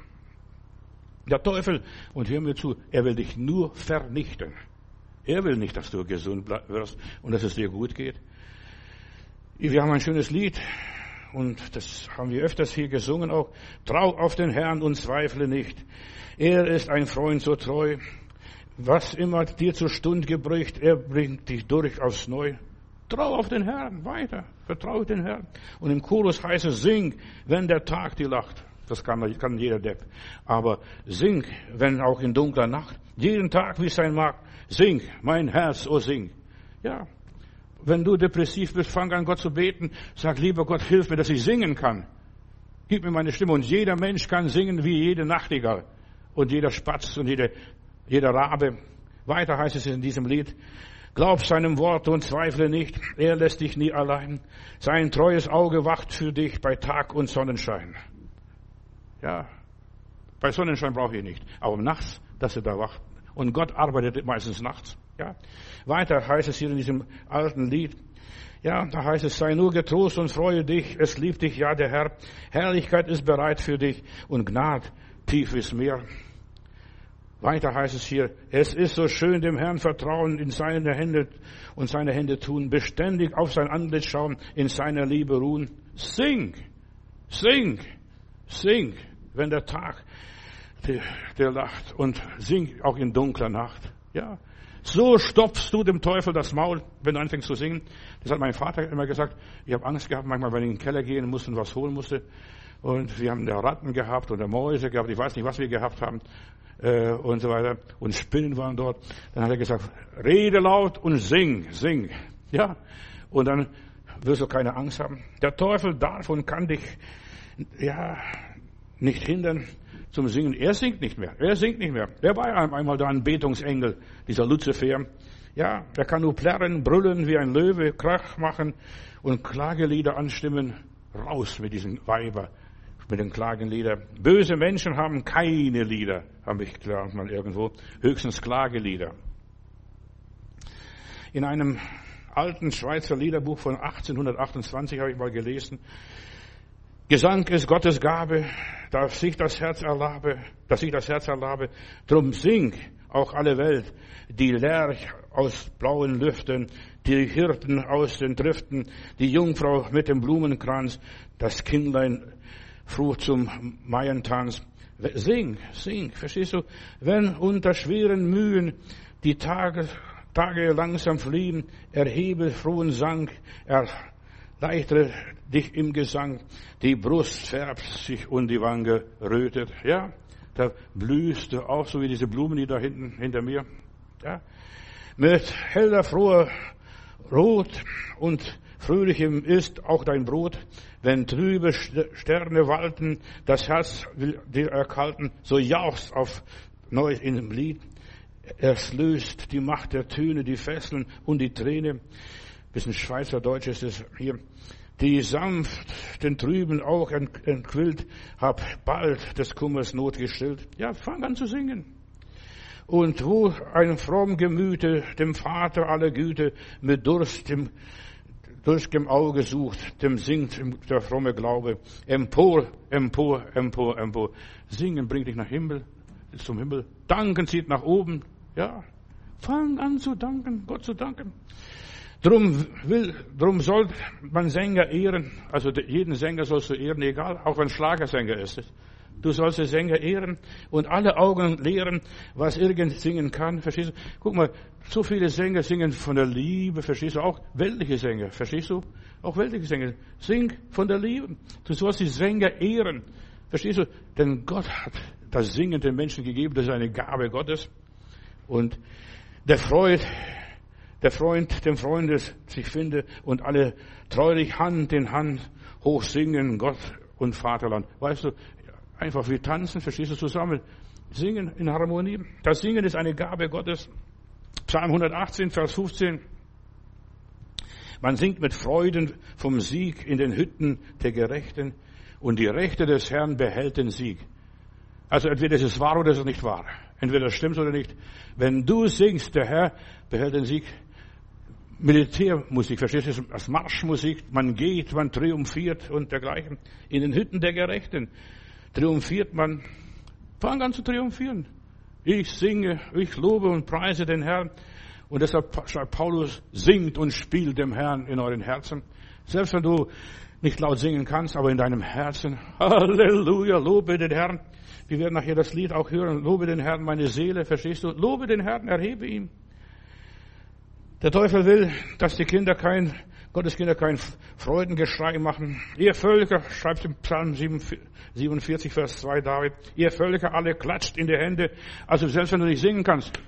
Der Teufel, und hör mir zu, er will dich nur vernichten. Er will nicht, dass du gesund wirst und dass es dir gut geht. Wir haben ein schönes Lied, und das haben wir öfters hier gesungen auch. Trau auf den Herrn und zweifle nicht. Er ist ein Freund so treu. Was immer dir zur Stunde gebricht, er bringt dich durch aufs Neu. Trau auf den Herrn, weiter, vertraue den Herrn. Und im Chorus heißt es, sing, wenn der Tag dir lacht. Das kann, kann jeder Depp. Aber sing, wenn auch in dunkler Nacht. Jeden Tag, wie es sein mag. Sing, mein Herz, oh sing. Ja, wenn du depressiv bist, fang an Gott zu beten. Sag, lieber Gott, hilf mir, dass ich singen kann. Gib mir meine Stimme. Und jeder Mensch kann singen wie jede Nachtigall. Und jeder Spatz und jede, jeder Rabe. Weiter heißt es in diesem Lied. Glaub seinem Wort und zweifle nicht. Er lässt dich nie allein. Sein treues Auge wacht für dich bei Tag und Sonnenschein. Ja. Bei Sonnenschein brauche ich nicht. Aber nachts, dass er da wacht. Und Gott arbeitet meistens nachts. Ja. Weiter heißt es hier in diesem alten Lied, ja, da heißt es, sei nur getrost und freue dich, es liebt dich ja der Herr. Herrlichkeit ist bereit für dich und Gnad tief ist Meer. Weiter heißt es hier, es ist so schön dem Herrn vertrauen, in seine Hände und seine Hände tun, beständig auf sein Antlitz schauen, in seiner Liebe ruhen. Sing, sing, sing, wenn der Tag der, der lacht und sing auch in dunkler Nacht. Ja, so stopfst du dem Teufel das Maul, wenn du anfängst zu singen. Das hat mein Vater immer gesagt. Ich habe Angst gehabt, manchmal, wenn ich in den Keller gehen musste und was holen musste. Und wir haben da Ratten gehabt oder Mäuse gehabt. Ich weiß nicht, was wir gehabt haben. Äh, und so weiter. Und Spinnen waren dort. Dann hat er gesagt, rede laut und sing, sing. Ja. Und dann wirst du keine Angst haben. Der Teufel darf und kann dich, ja, nicht hindern, zum Singen. Er singt nicht mehr. Er singt nicht mehr. Er war einmal da ein Betungsengel, dieser Luzifer. Ja, er kann nur plärren, brüllen wie ein Löwe, Krach machen und Klagelieder anstimmen. Raus mit diesen Weiber, mit den Klagenliedern. Böse Menschen haben keine Lieder, habe ich gelernt mal irgendwo. Höchstens Klagelieder. In einem alten Schweizer Liederbuch von 1828 habe ich mal gelesen, Gesang ist Gottes Gabe, dass sich das Herz erlabe, dass ich das Herz erlabe. Drum sing auch alle Welt, die Lerch aus blauen Lüften, die Hirten aus den Driften, die Jungfrau mit dem Blumenkranz, das Kindlein frucht zum Maientanz. Sing, sing, verstehst du? Wenn unter schweren Mühen die Tage, Tage langsam fliehen, erhebe frohen Sang, erleichtere dich im Gesang, die Brust färbt sich und die Wange rötet, ja, da blühst du auch so wie diese Blumen, die da hinten hinter mir, ja, mit heller, froher Rot und fröhlichem ist auch dein Brot, wenn trübe Sterne walten, das Herz will dir erkalten, so jauchst auf neu in dem Lied. Es löst die Macht der Töne, die Fesseln und die Träne. Bisschen Schweizerdeutsch ist es hier. Die sanft den trüben auch entquillt, hab bald des Kummers Not gestillt. Ja, fang an zu singen. Und wo ein fromm Gemüte dem Vater aller Güte mit Durst im durchgem Auge sucht, dem singt der fromme Glaube. Empor, empor, empor, empor. Singen bringt dich nach Himmel, zum Himmel. Danken zieht nach oben. Ja, fang an zu danken, Gott zu danken. Drum will, drum soll man Sänger ehren. Also jeden Sänger sollst du ehren, egal, auch wenn Schlagersänger ist. Du sollst den Sänger ehren und alle Augen lehren, was irgend singen kann. Verstehst du? Guck mal, so viele Sänger singen von der Liebe. Verstehst du? Auch weltliche Sänger. Verstehst du? Auch weltliche Sänger. Sing von der Liebe. Du sollst die Sänger ehren. Verstehst du? Denn Gott hat das Singen den Menschen gegeben. Das ist eine Gabe Gottes. Und der Freud, der Freund dem Freunde sich finde und alle treulich Hand in Hand hoch singen, Gott und Vaterland. Weißt du, Einfach wir tanzen, verstehst du, zusammen. Singen in Harmonie. Das Singen ist eine Gabe Gottes. Psalm 118, Vers 15. Man singt mit Freuden vom Sieg in den Hütten der Gerechten und die Rechte des Herrn behält den Sieg. Also entweder ist es wahr oder ist es nicht wahr. Entweder es stimmt oder nicht. Wenn du singst, der Herr behält den Sieg. Militärmusik, verstehst du, als Marschmusik, man geht, man triumphiert und dergleichen. In den Hütten der Gerechten triumphiert man. Fang an zu triumphieren. Ich singe, ich lobe und preise den Herrn. Und deshalb schreibt Paulus, singt und spielt dem Herrn in euren Herzen. Selbst wenn du nicht laut singen kannst, aber in deinem Herzen. Halleluja, lobe den Herrn. Wir werden nachher das Lied auch hören. Lobe den Herrn, meine Seele, verstehst du? Lobe den Herrn, erhebe ihn. Der Teufel will, dass die Kinder kein Gottes Kinder kein Freudengeschrei machen. Ihr Völker, schreibt im Psalm 47, Vers 2 David, ihr Völker alle klatscht in die Hände. Also selbst wenn du nicht singen kannst,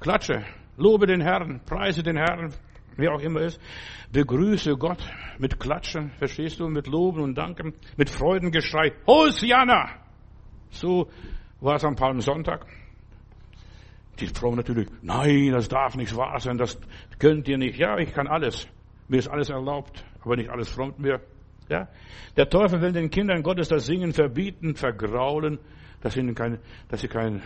klatsche, lobe den Herrn, preise den Herrn, wer auch immer ist. Begrüße Gott mit Klatschen, verstehst du, mit Loben und Danken, mit Freudengeschrei. Hosianna! So war es am Palmsonntag. Die Frau natürlich, nein, das darf nicht wahr sein, das könnt ihr nicht. Ja, ich kann alles. Mir ist alles erlaubt, aber nicht alles frommt mir. Ja? Der Teufel will den Kindern Gottes das Singen verbieten, vergraulen, dass sie, keine, dass sie keine,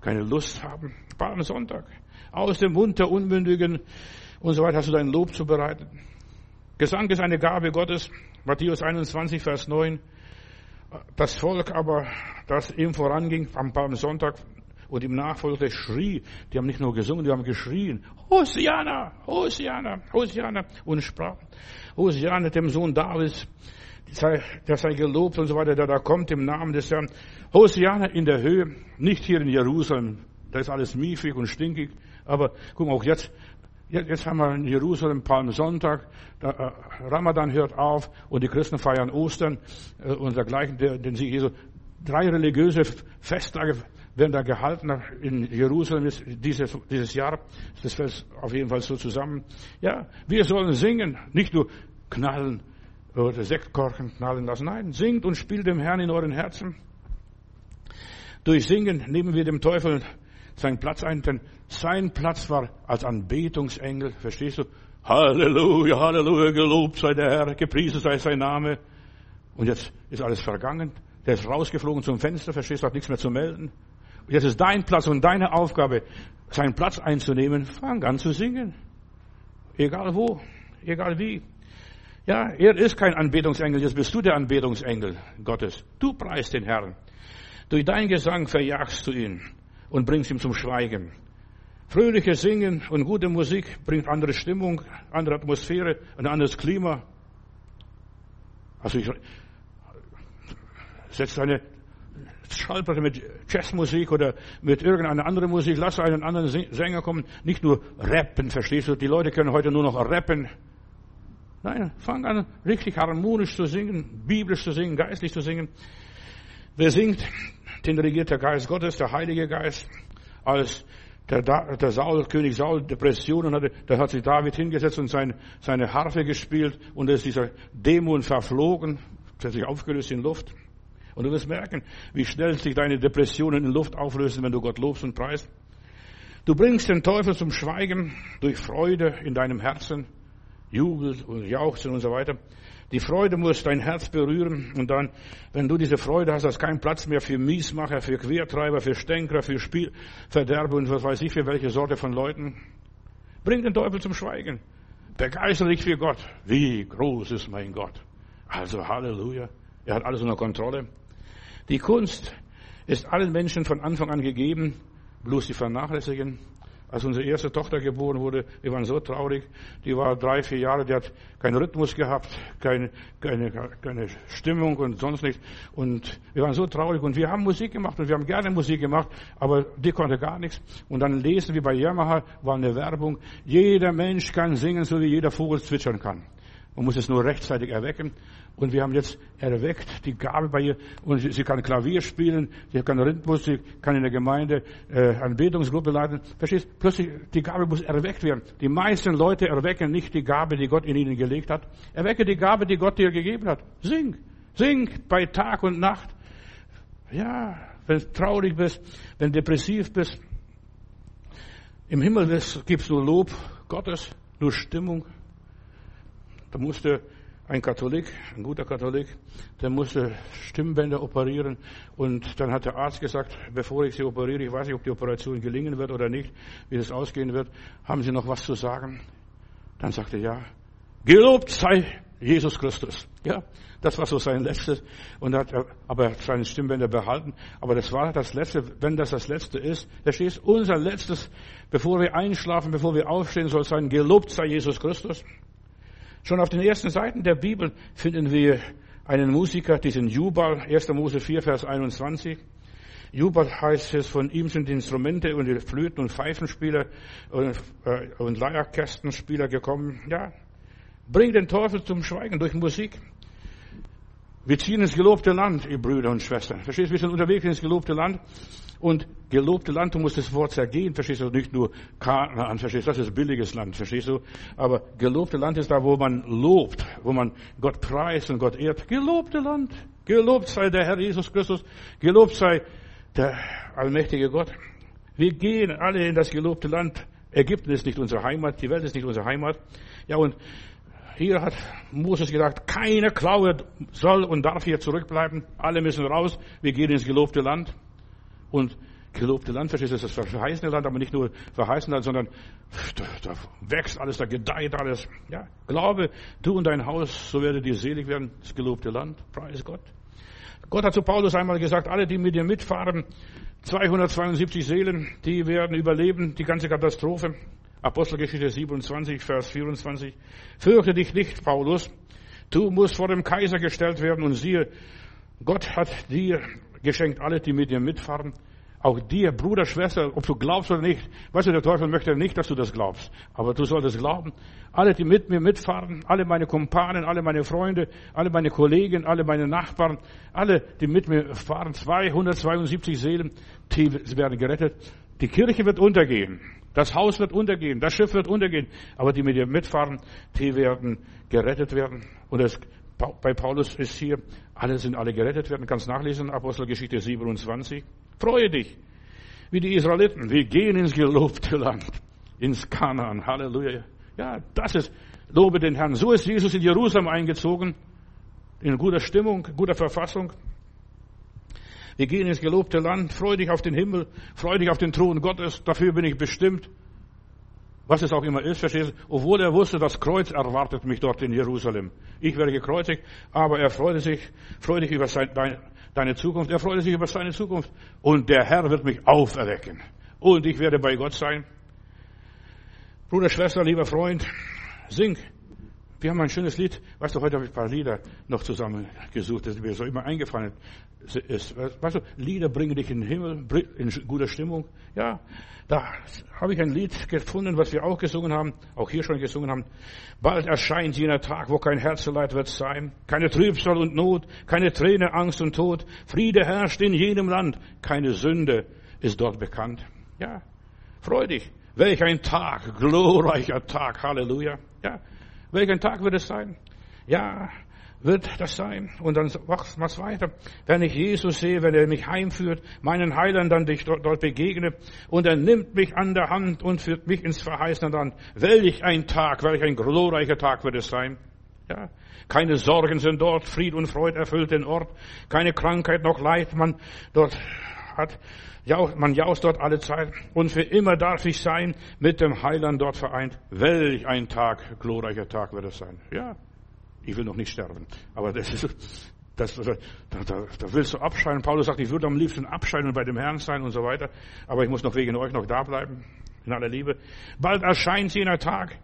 keine Lust haben. Palmsonntag. Aus dem Mund der Unmündigen und so weiter hast du dein Lob zu bereiten. Gesang ist eine Gabe Gottes. Matthäus 21, Vers 9. Das Volk aber, das ihm voranging am Palmsonntag, und ihm nachfolgte, schrie, die haben nicht nur gesungen, die haben geschrien, Hosiana, Hosiana, Hosiana, und sprach, Hosiana, dem Sohn Davids, der sei gelobt und so weiter, der da kommt im Namen des Herrn. Hosiana in der Höhe, nicht hier in Jerusalem, da ist alles miefig und stinkig, aber guck mal, auch jetzt, Jetzt haben wir in Jerusalem Palmsonntag, äh, Ramadan hört auf und die Christen feiern Ostern äh, und dergleichen, den Sieg Jesu. Drei religiöse Festtage werden da gehalten in Jerusalem dieses, dieses Jahr. Das fällt auf jeden Fall so zusammen. Ja, wir sollen singen, nicht nur knallen oder Sektkorken knallen lassen. Nein, singt und spielt dem Herrn in euren Herzen. Durch Singen nehmen wir dem Teufel seinen Platz ein, denn sein Platz war als Anbetungsengel, verstehst du? Halleluja, Halleluja, gelobt sei der Herr, gepriesen sei sein Name. Und jetzt ist alles vergangen. Der ist rausgeflogen zum Fenster, verstehst du, hat nichts mehr zu melden. Jetzt ist dein Platz und deine Aufgabe, seinen Platz einzunehmen. Fang an zu singen. Egal wo, egal wie. Ja, er ist kein Anbetungsengel, jetzt bist du der Anbetungsengel Gottes. Du preist den Herrn. Durch dein Gesang verjagst du ihn und bringst ihn zum Schweigen. Fröhliches Singen und gute Musik bringt andere Stimmung, andere Atmosphäre, ein anderes Klima. Also ich setze eine Schallplatte mit Jazzmusik oder mit irgendeiner anderen Musik. Lass einen anderen Sänger kommen. Nicht nur rappen, verstehst du? Die Leute können heute nur noch rappen. Nein, fang an, richtig harmonisch zu singen, biblisch zu singen, geistlich zu singen. Wer singt, den regiert der Geist Gottes, der Heilige Geist. Als der, der Saul, König Saul Depressionen hatte, da hat sich David hingesetzt und sein, seine Harfe gespielt und da ist dieser Dämon verflogen, hat sich aufgelöst in Luft. Und du wirst merken, wie schnell sich deine Depressionen in Luft auflösen, wenn du Gott lobst und preist. Du bringst den Teufel zum Schweigen durch Freude in deinem Herzen, Jubel und Jauchzen und so weiter. Die Freude muss dein Herz berühren und dann, wenn du diese Freude hast, hast keinen Platz mehr für Miesmacher, für Quertreiber, für Stänker, für Spielverderber und was weiß ich für welche Sorte von Leuten. Bring den Teufel zum Schweigen. Begeistere dich für Gott. Wie groß ist mein Gott? Also Halleluja. Er hat alles unter Kontrolle. Die Kunst ist allen Menschen von Anfang an gegeben, bloß die vernachlässigen. Als unsere erste Tochter geboren wurde, wir waren so traurig. Die war drei, vier Jahre, die hat keinen Rhythmus gehabt, keine, keine, keine Stimmung und sonst nichts. Und wir waren so traurig und wir haben Musik gemacht und wir haben gerne Musik gemacht, aber die konnte gar nichts. Und dann lesen wir bei Yamaha, war eine Werbung, jeder Mensch kann singen, so wie jeder Vogel zwitschern kann. Man muss es nur rechtzeitig erwecken. Und wir haben jetzt erweckt die Gabe bei ihr. Und sie, sie kann Klavier spielen, sie kann Rhythmus, sie kann in der Gemeinde äh, eine Betungsgruppe leiten. Verstehst? Plötzlich, die Gabe muss erweckt werden. Die meisten Leute erwecken nicht die Gabe, die Gott in ihnen gelegt hat. Erwecke die Gabe, die Gott dir gegeben hat. Sing. Sing bei Tag und Nacht. Ja, wenn du traurig bist, wenn du depressiv bist. Im Himmel gibst du Lob Gottes, nur Stimmung. Da musste ein Katholik, ein guter Katholik, der musste Stimmbänder operieren und dann hat der Arzt gesagt, bevor ich Sie operiere, ich weiß nicht, ob die Operation gelingen wird oder nicht, wie das ausgehen wird, haben Sie noch was zu sagen? Dann sagte er, ja, gelobt sei Jesus Christus. Ja, das war so sein letztes und hat aber seine Stimmbänder behalten. Aber das war das letzte. Wenn das das letzte ist, da steht unser letztes, bevor wir einschlafen, bevor wir aufstehen, soll sein, gelobt sei Jesus Christus. Schon auf den ersten Seiten der Bibel finden wir einen Musiker, diesen Jubal, 1. Mose 4, Vers 21. Jubal heißt es, von ihm sind Instrumente und Flöten und Pfeifenspieler und, äh, und Leierkästenspieler gekommen. Ja, bring den Teufel zum Schweigen durch Musik. Wir ziehen ins gelobte Land, ihr Brüder und Schwestern. Verstehst du, wir sind unterwegs ins gelobte Land. Und gelobte Land, du musst das Wort zergehen, verstehst du, nicht nur Kanaan, verstehst du, das ist billiges Land, verstehst du. Aber gelobte Land ist da, wo man lobt, wo man Gott preist und Gott ehrt. Gelobte Land. Gelobt sei der Herr Jesus Christus. Gelobt sei der allmächtige Gott. Wir gehen alle in das gelobte Land. Ägypten ist nicht unsere Heimat, die Welt ist nicht unsere Heimat. Ja, und hier hat Moses gesagt, keine Klaue soll und darf hier zurückbleiben. Alle müssen raus. Wir gehen ins gelobte Land. Und gelobte Land, verstehst du, das ist das verheißene Land, aber nicht nur verheißene Land, sondern da, da wächst alles, da gedeiht alles. Ja, glaube, du und dein Haus, so werdet ihr selig werden, das gelobte Land. Preis Gott. Gott hat zu Paulus einmal gesagt, alle, die mit dir mitfahren, 272 Seelen, die werden überleben, die ganze Katastrophe. Apostelgeschichte 27, Vers 24. Fürchte dich nicht, Paulus. Du musst vor dem Kaiser gestellt werden und siehe, Gott hat dir geschenkt alle, die mit dir mitfahren. Auch dir, Bruder, Schwester, ob du glaubst oder nicht. Weißt du, der Teufel möchte nicht, dass du das glaubst. Aber du solltest glauben. Alle, die mit mir mitfahren, alle meine Kumpanen, alle meine Freunde, alle meine Kollegen, alle meine Nachbarn, alle, die mit mir fahren, 272 Seelen, die werden gerettet. Die Kirche wird untergehen. Das Haus wird untergehen. Das Schiff wird untergehen. Aber die mit dir mitfahren, die werden gerettet werden. Und es bei Paulus ist hier, alle sind alle gerettet werden. Kannst nachlesen, Apostelgeschichte 27. Freue dich, wie die Israeliten. Wir gehen ins gelobte Land, ins Kanaan. Halleluja. Ja, das ist, lobe den Herrn. So ist Jesus in Jerusalem eingezogen, in guter Stimmung, guter Verfassung. Wir gehen ins gelobte Land. Freue dich auf den Himmel. Freue dich auf den Thron Gottes. Dafür bin ich bestimmt was es auch immer ist, verstehst du? Obwohl er wusste, das Kreuz erwartet mich dort in Jerusalem. Ich werde gekreuzigt, aber er freute sich, freute sich über sein, deine Zukunft, er freute sich über seine Zukunft. Und der Herr wird mich auferwecken. Und ich werde bei Gott sein. Bruder, Schwester, lieber Freund, sing. Wir haben ein schönes Lied. Weißt du, heute habe ich ein paar Lieder noch zusammengesucht, das mir so immer eingefallen ist. Weißt du, Lieder bringen dich in den Himmel, in guter Stimmung. Ja, da habe ich ein Lied gefunden, was wir auch gesungen haben, auch hier schon gesungen haben. Bald erscheint jener Tag, wo kein Herzeleid wird sein, keine Trübsal und Not, keine Träne, Angst und Tod. Friede herrscht in jenem Land, keine Sünde ist dort bekannt. Ja, freu dich. Welch ein Tag, glorreicher Tag, Halleluja. Ja, welch ein Tag wird es sein? Ja, wird das sein. Und dann was weiter. Wenn ich Jesus sehe, wenn er mich heimführt, meinen Heiland dann dich dort, dort begegne und er nimmt mich an der Hand und führt mich ins verheißene Land. Welch ein Tag, welch ein glorreicher Tag wird es sein. Ja. Keine Sorgen sind dort, Fried und Freude erfüllt den Ort, keine Krankheit noch Leid man dort hat. Man jaust dort alle Zeit und für immer darf ich sein mit dem Heiland dort vereint. Welch ein Tag, glorreicher Tag wird es sein. Ja, ich will noch nicht sterben. Aber das ist, das, da, da, da willst du abscheiden. Paulus sagt, ich würde am liebsten abscheiden und bei dem Herrn sein und so weiter. Aber ich muss noch wegen euch noch da bleiben. In aller Liebe. Bald erscheint jener Tag,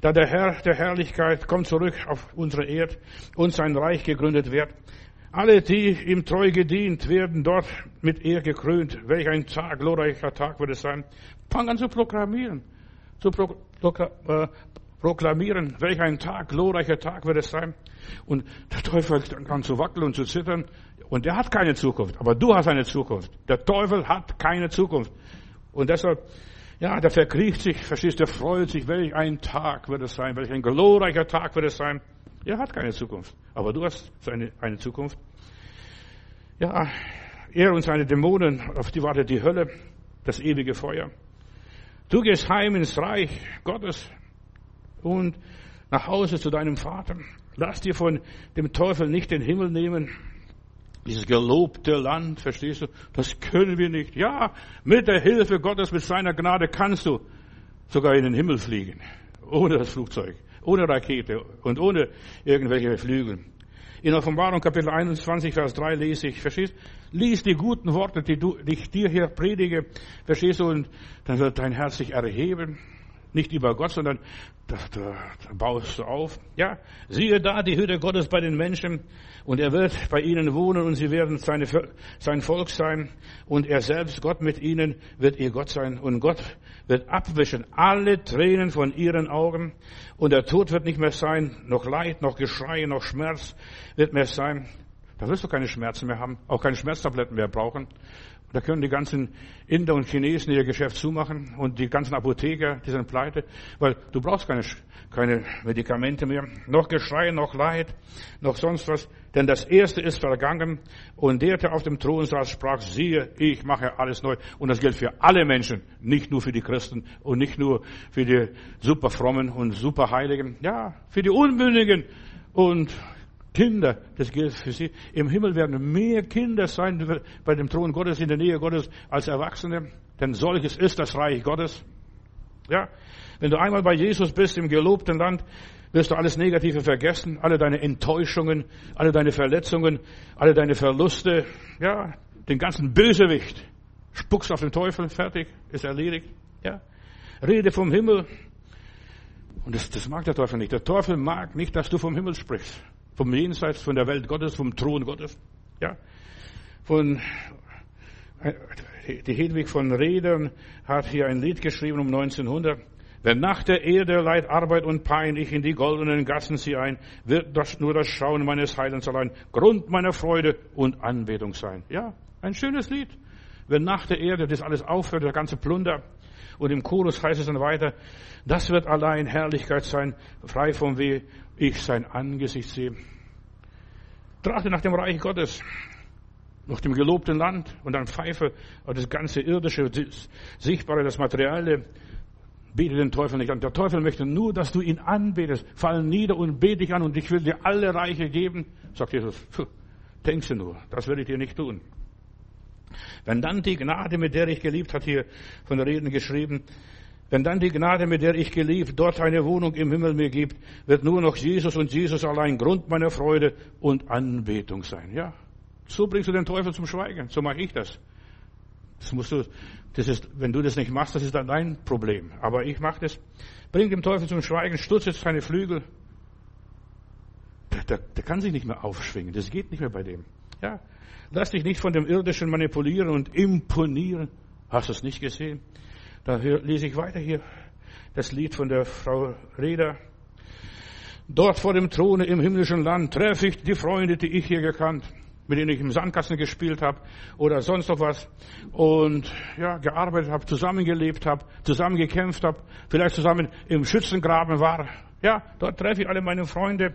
da der Herr der Herrlichkeit kommt zurück auf unsere Erde und sein Reich gegründet wird. Alle, die ihm treu gedient, werden dort mit Ehr gekrönt. Welch ein Tag, glorreicher Tag wird es sein. Fang an zu proklamieren. Zu pro, pro, äh, proklamieren, welch ein Tag, glorreicher Tag wird es sein. Und der Teufel kann zu wackeln und zu zittern. Und er hat keine Zukunft. Aber du hast eine Zukunft. Der Teufel hat keine Zukunft. Und deshalb, ja, der verkriecht sich, verstehst du, der freut sich, welch ein Tag wird es sein, welch ein glorreicher Tag wird es sein. Er hat keine Zukunft. Aber du hast eine, eine Zukunft. Ja, er und seine Dämonen, auf die wartet die Hölle, das ewige Feuer. Du gehst heim ins Reich Gottes und nach Hause zu deinem Vater. Lass dir von dem Teufel nicht den Himmel nehmen. Dieses gelobte Land, verstehst du? Das können wir nicht. Ja, mit der Hilfe Gottes, mit seiner Gnade kannst du sogar in den Himmel fliegen. Ohne das Flugzeug, ohne Rakete und ohne irgendwelche Flügel. In Offenbarung Kapitel 21, Vers 3 lese ich, verstehst? Lies die guten Worte, die, du, die ich dir hier predige, verstehst du? Und dann wird dein Herz sich erheben nicht über Gott, sondern da, da, da baust du auf. Ja, siehe da die Hütte Gottes bei den Menschen. Und er wird bei ihnen wohnen und sie werden seine, sein Volk sein. Und er selbst, Gott mit ihnen, wird ihr Gott sein. Und Gott wird abwischen alle Tränen von ihren Augen. Und der Tod wird nicht mehr sein, noch Leid, noch Geschrei, noch Schmerz wird mehr sein. Da wirst du keine Schmerzen mehr haben, auch keine Schmerztabletten mehr brauchen. Da können die ganzen Inder und Chinesen ihr Geschäft zumachen und die ganzen Apotheker, die sind pleite, weil du brauchst keine, keine Medikamente mehr. Noch Geschrei, noch Leid, noch sonst was. Denn das Erste ist vergangen und der, der auf dem Thron saß, sprach, siehe, ich mache alles neu. Und das gilt für alle Menschen, nicht nur für die Christen und nicht nur für die super frommen und super heiligen. Ja, für die Unmündigen und Kinder, das gilt für sie. Im Himmel werden mehr Kinder sein bei dem Thron Gottes, in der Nähe Gottes, als Erwachsene. Denn solches ist das Reich Gottes. Ja. Wenn du einmal bei Jesus bist im gelobten Land, wirst du alles Negative vergessen, alle deine Enttäuschungen, alle deine Verletzungen, alle deine Verluste, ja, den ganzen Bösewicht. Spuckst auf den Teufel, fertig, ist erledigt, ja. Rede vom Himmel. Und das, das mag der Teufel nicht. Der Teufel mag nicht, dass du vom Himmel sprichst vom Jenseits, von der Welt Gottes, vom Thron Gottes. Ja, von die Hedwig von Redern hat hier ein Lied geschrieben um 1900. Wenn nach der Erde Leid, Arbeit und Pein ich in die goldenen Gassen sie ein, wird das nur das Schauen meines Heilens allein Grund meiner Freude und Anbetung sein. Ja, ein schönes Lied. Wenn nach der Erde das alles aufhört, der ganze Plunder, und im Chorus heißt es dann weiter, das wird allein Herrlichkeit sein, frei vom Weh, ich sein Angesicht sehe. Trachte nach dem Reich Gottes, nach dem gelobten Land und dann pfeife auf das ganze irdische, sichtbare, das materielle. Bete den Teufel nicht an. Der Teufel möchte nur, dass du ihn anbetest. Fall nieder und bete dich an und ich will dir alle Reiche geben. Sagt Jesus, pfuh, denkst du nur, das werde ich dir nicht tun. Wenn dann die Gnade, mit der ich geliebt, hat hier von der Reden geschrieben, wenn dann die Gnade, mit der ich geliebt, dort eine Wohnung im Himmel mir gibt, wird nur noch Jesus und Jesus allein Grund meiner Freude und Anbetung sein. Ja, so bringst du den Teufel zum Schweigen. So mache ich das. Das musst du, das ist, wenn du das nicht machst, das ist dann dein Problem. Aber ich mache das. Bring den Teufel zum Schweigen, stutz jetzt seine Flügel. Der, der, der kann sich nicht mehr aufschwingen. Das geht nicht mehr bei dem. Ja, Lass dich nicht von dem Irdischen manipulieren und imponieren. Hast du es nicht gesehen? Da lese ich weiter hier das Lied von der Frau Reda. Dort vor dem Throne im himmlischen Land treffe ich die Freunde, die ich hier gekannt, mit denen ich im Sandkasten gespielt habe oder sonst noch was und ja gearbeitet habe, zusammengelebt habe, zusammen gekämpft habe, vielleicht zusammen im Schützengraben war. Ja, dort treffe ich alle meine Freunde,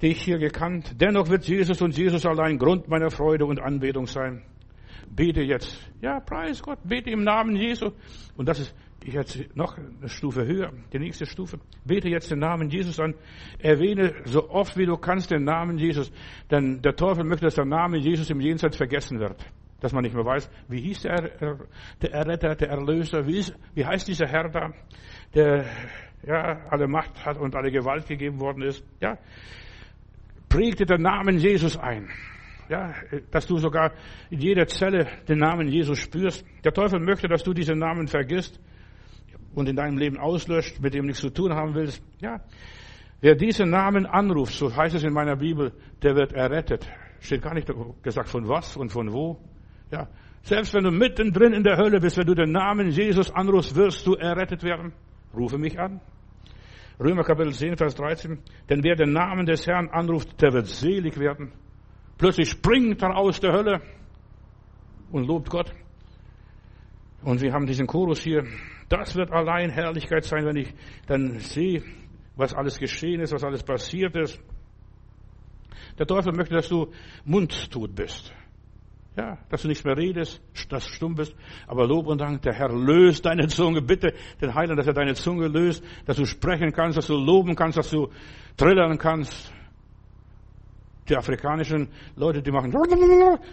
die ich hier gekannt. Dennoch wird Jesus und Jesus allein Grund meiner Freude und Anbetung sein. Bete jetzt. Ja, preis Gott. Bete im Namen Jesu. Und das ist ich jetzt noch eine Stufe höher, die nächste Stufe. Bete jetzt den Namen Jesus an. Erwähne so oft wie du kannst den Namen Jesus. Denn der Teufel möchte, dass der Name Jesus im Jenseits vergessen wird. Dass man nicht mehr weiß, wie hieß der, der Erretter, der Erlöser, wie, ist, wie heißt dieser Herr da, der ja, alle Macht hat und alle Gewalt gegeben worden ist. Ja, prägte den Namen Jesus ein. Ja, dass du sogar in jeder Zelle den Namen Jesus spürst. Der Teufel möchte, dass du diesen Namen vergisst und in deinem Leben auslöscht, mit dem nichts zu tun haben willst. Ja, wer diesen Namen anruft, so heißt es in meiner Bibel, der wird errettet. Steht gar nicht gesagt von was und von wo. Ja, selbst wenn du mittendrin in der Hölle bist, wenn du den Namen Jesus anrufst, wirst du errettet werden. Rufe mich an. Römer Kapitel 10, Vers 13. Denn wer den Namen des Herrn anruft, der wird selig werden. Plötzlich springt er aus der Hölle und lobt Gott. Und wir haben diesen Chorus hier. Das wird allein Herrlichkeit sein, wenn ich dann sehe, was alles geschehen ist, was alles passiert ist. Der Teufel möchte, dass du mundtot bist. Ja, dass du nicht mehr redest, dass du stumm bist. Aber Lob und Dank, der Herr löst deine Zunge. Bitte den Heiland, dass er deine Zunge löst, dass du sprechen kannst, dass du loben kannst, dass du trillern kannst die afrikanischen Leute, die machen,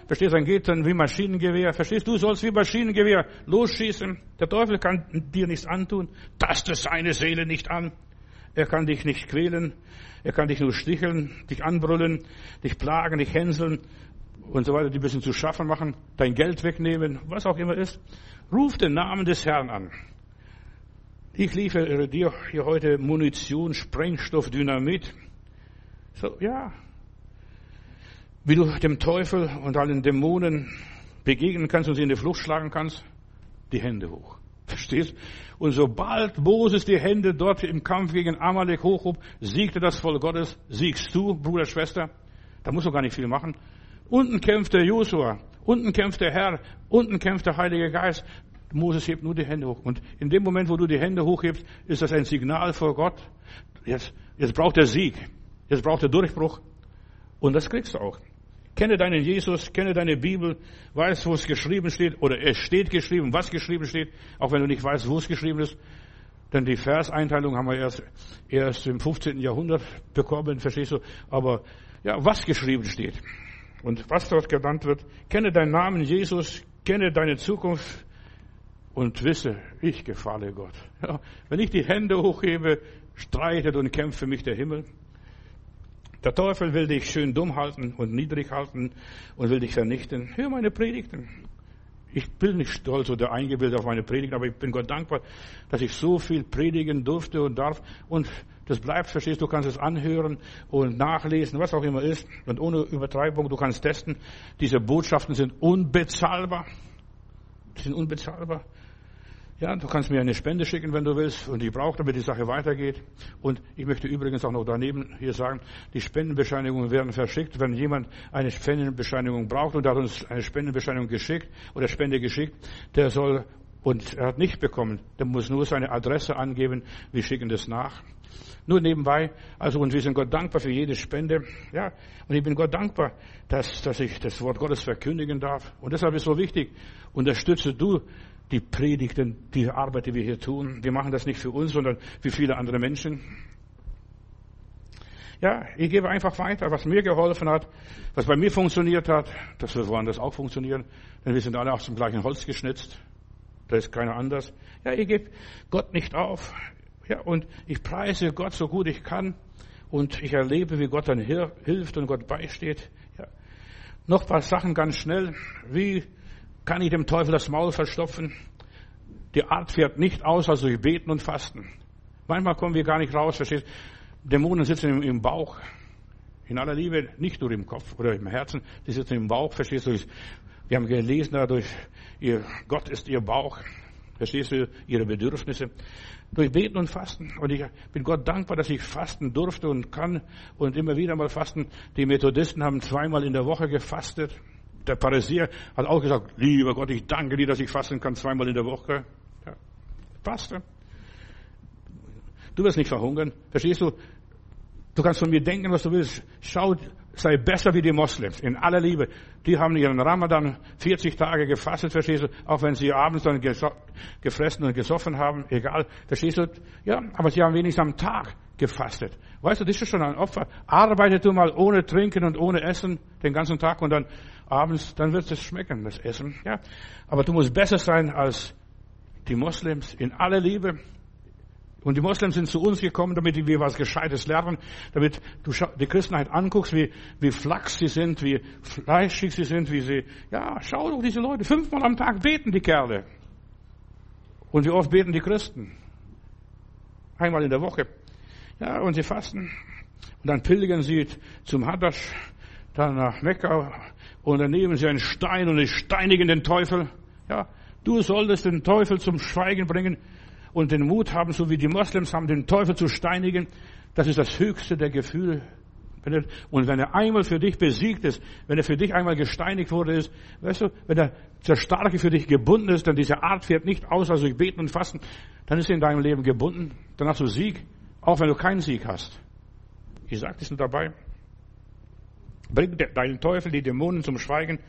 verstehst dann geht dann wie Maschinengewehr, verstehst du, sollst wie Maschinengewehr losschießen. Der Teufel kann dir nichts antun, tastet seine Seele nicht an. Er kann dich nicht quälen, er kann dich nur sticheln, dich anbrüllen, dich plagen, dich hänseln und so weiter, die ein bisschen zu schaffen machen, dein Geld wegnehmen, was auch immer ist. Ruf den Namen des Herrn an. Ich liefere dir hier heute Munition, Sprengstoff, Dynamit. So, ja, wie du dem Teufel und allen Dämonen begegnen kannst und sie in die Flucht schlagen kannst, die Hände hoch. Verstehst? Und sobald Moses die Hände dort im Kampf gegen Amalek hochhob, siegte das Volk Gottes, siegst du, Bruder, Schwester. Da musst du gar nicht viel machen. Unten kämpft der Josua, unten kämpft der Herr, unten kämpft der Heilige Geist. Moses hebt nur die Hände hoch. Und in dem Moment, wo du die Hände hochhebst, ist das ein Signal vor Gott. Jetzt, jetzt braucht er Sieg. Jetzt braucht er Durchbruch. Und das kriegst du auch. Kenne deinen Jesus, kenne deine Bibel, weiß, wo es geschrieben steht, oder es steht geschrieben, was geschrieben steht, auch wenn du nicht weißt, wo es geschrieben ist. Denn die Verseinteilung haben wir erst, erst im 15. Jahrhundert bekommen, verstehst du? Aber, ja, was geschrieben steht. Und was dort genannt wird, kenne deinen Namen Jesus, kenne deine Zukunft und wisse, ich gefalle Gott. Ja, wenn ich die Hände hochhebe, streitet und kämpft für mich der Himmel. Der Teufel will dich schön dumm halten und niedrig halten und will dich vernichten. Hör meine Predigten. Ich bin nicht stolz oder eingebildet auf meine Predigten, aber ich bin Gott dankbar, dass ich so viel predigen durfte und darf. Und das bleibt, verstehst du, kannst es anhören und nachlesen, was auch immer ist. Und ohne Übertreibung, du kannst testen. Diese Botschaften sind unbezahlbar. Die sind unbezahlbar. Ja, du kannst mir eine Spende schicken, wenn du willst, und ich brauche, damit die Sache weitergeht. Und ich möchte übrigens auch noch daneben hier sagen, die Spendenbescheinigungen werden verschickt. Wenn jemand eine Spendenbescheinigung braucht und hat uns eine Spendenbescheinigung geschickt oder Spende geschickt, der soll, und er hat nicht bekommen, der muss nur seine Adresse angeben, wir schicken das nach. Nur nebenbei, also, und wir sind Gott dankbar für jede Spende. Ja, und ich bin Gott dankbar, dass, dass ich das Wort Gottes verkündigen darf. Und deshalb ist so wichtig, unterstütze du die Predigten, die Arbeit, die wir hier tun. Wir machen das nicht für uns, sondern für viele andere Menschen. Ja, ich gebe einfach weiter, was mir geholfen hat, was bei mir funktioniert hat, das wird woanders auch funktionieren, denn wir sind alle aus dem gleichen Holz geschnitzt. Da ist keiner anders. Ja, ich gebe Gott nicht auf. Ja, und ich preise Gott so gut ich kann und ich erlebe, wie Gott dann hilft und Gott beisteht. Ja. Noch paar Sachen ganz schnell. Wie kann ich dem Teufel das Maul verstopfen. Die Art fährt nicht aus, also durch Beten und Fasten. Manchmal kommen wir gar nicht raus, verstehst Dämonen sitzen im, im Bauch. In aller Liebe, nicht nur im Kopf oder im Herzen, die sitzen im Bauch, verstehst du? Wir haben gelesen dadurch, ihr, Gott ist ihr Bauch. Verstehst du, ihre Bedürfnisse? Durch Beten und Fasten. Und ich bin Gott dankbar, dass ich fasten durfte und kann und immer wieder mal fasten. Die Methodisten haben zweimal in der Woche gefastet. Der Pharisäer hat auch gesagt, lieber Gott, ich danke dir, dass ich fasten kann zweimal in der Woche. Ja, faste. Du wirst nicht verhungern. Verstehst du? Du kannst von mir denken, was du willst. Schau, sei besser wie die Moslems. In aller Liebe. Die haben ihren Ramadan 40 Tage gefastet, verstehst du? Auch wenn sie abends dann gefressen und gesoffen haben. Egal. Verstehst du? Ja, aber sie haben wenigstens am Tag gefastet. Weißt du, das ist schon ein Opfer. Arbeite du mal ohne Trinken und ohne Essen den ganzen Tag und dann abends, dann wird es schmecken, das Essen. Ja. Aber du musst besser sein als die Moslems in aller Liebe. Und die Moslems sind zu uns gekommen, damit wir was Gescheites lernen, damit du die Christenheit anguckst, wie, wie flachs sie sind, wie fleischig sie sind, wie sie, ja, schau doch diese Leute, fünfmal am Tag beten die Kerle. Und wie oft beten die Christen? Einmal in der Woche. Ja, und sie fasten. Und dann pilgern sie zum Hadash, dann nach Mekka, und dann nehmen sie einen Stein und steinigen den Teufel. Ja, du solltest den Teufel zum Schweigen bringen und den Mut haben, so wie die Moslems haben, den Teufel zu steinigen. Das ist das höchste der Gefühle. Und wenn er einmal für dich besiegt ist, wenn er für dich einmal gesteinigt wurde ist, weißt du, wenn er der Starke für dich gebunden ist, dann diese Art fährt nicht aus, also durch Beten und Fasten, dann ist er in deinem Leben gebunden, dann hast du Sieg, auch wenn du keinen Sieg hast. Ich sage das nur dabei. Bring deinen Teufel, die Dämonen zum Schweigen,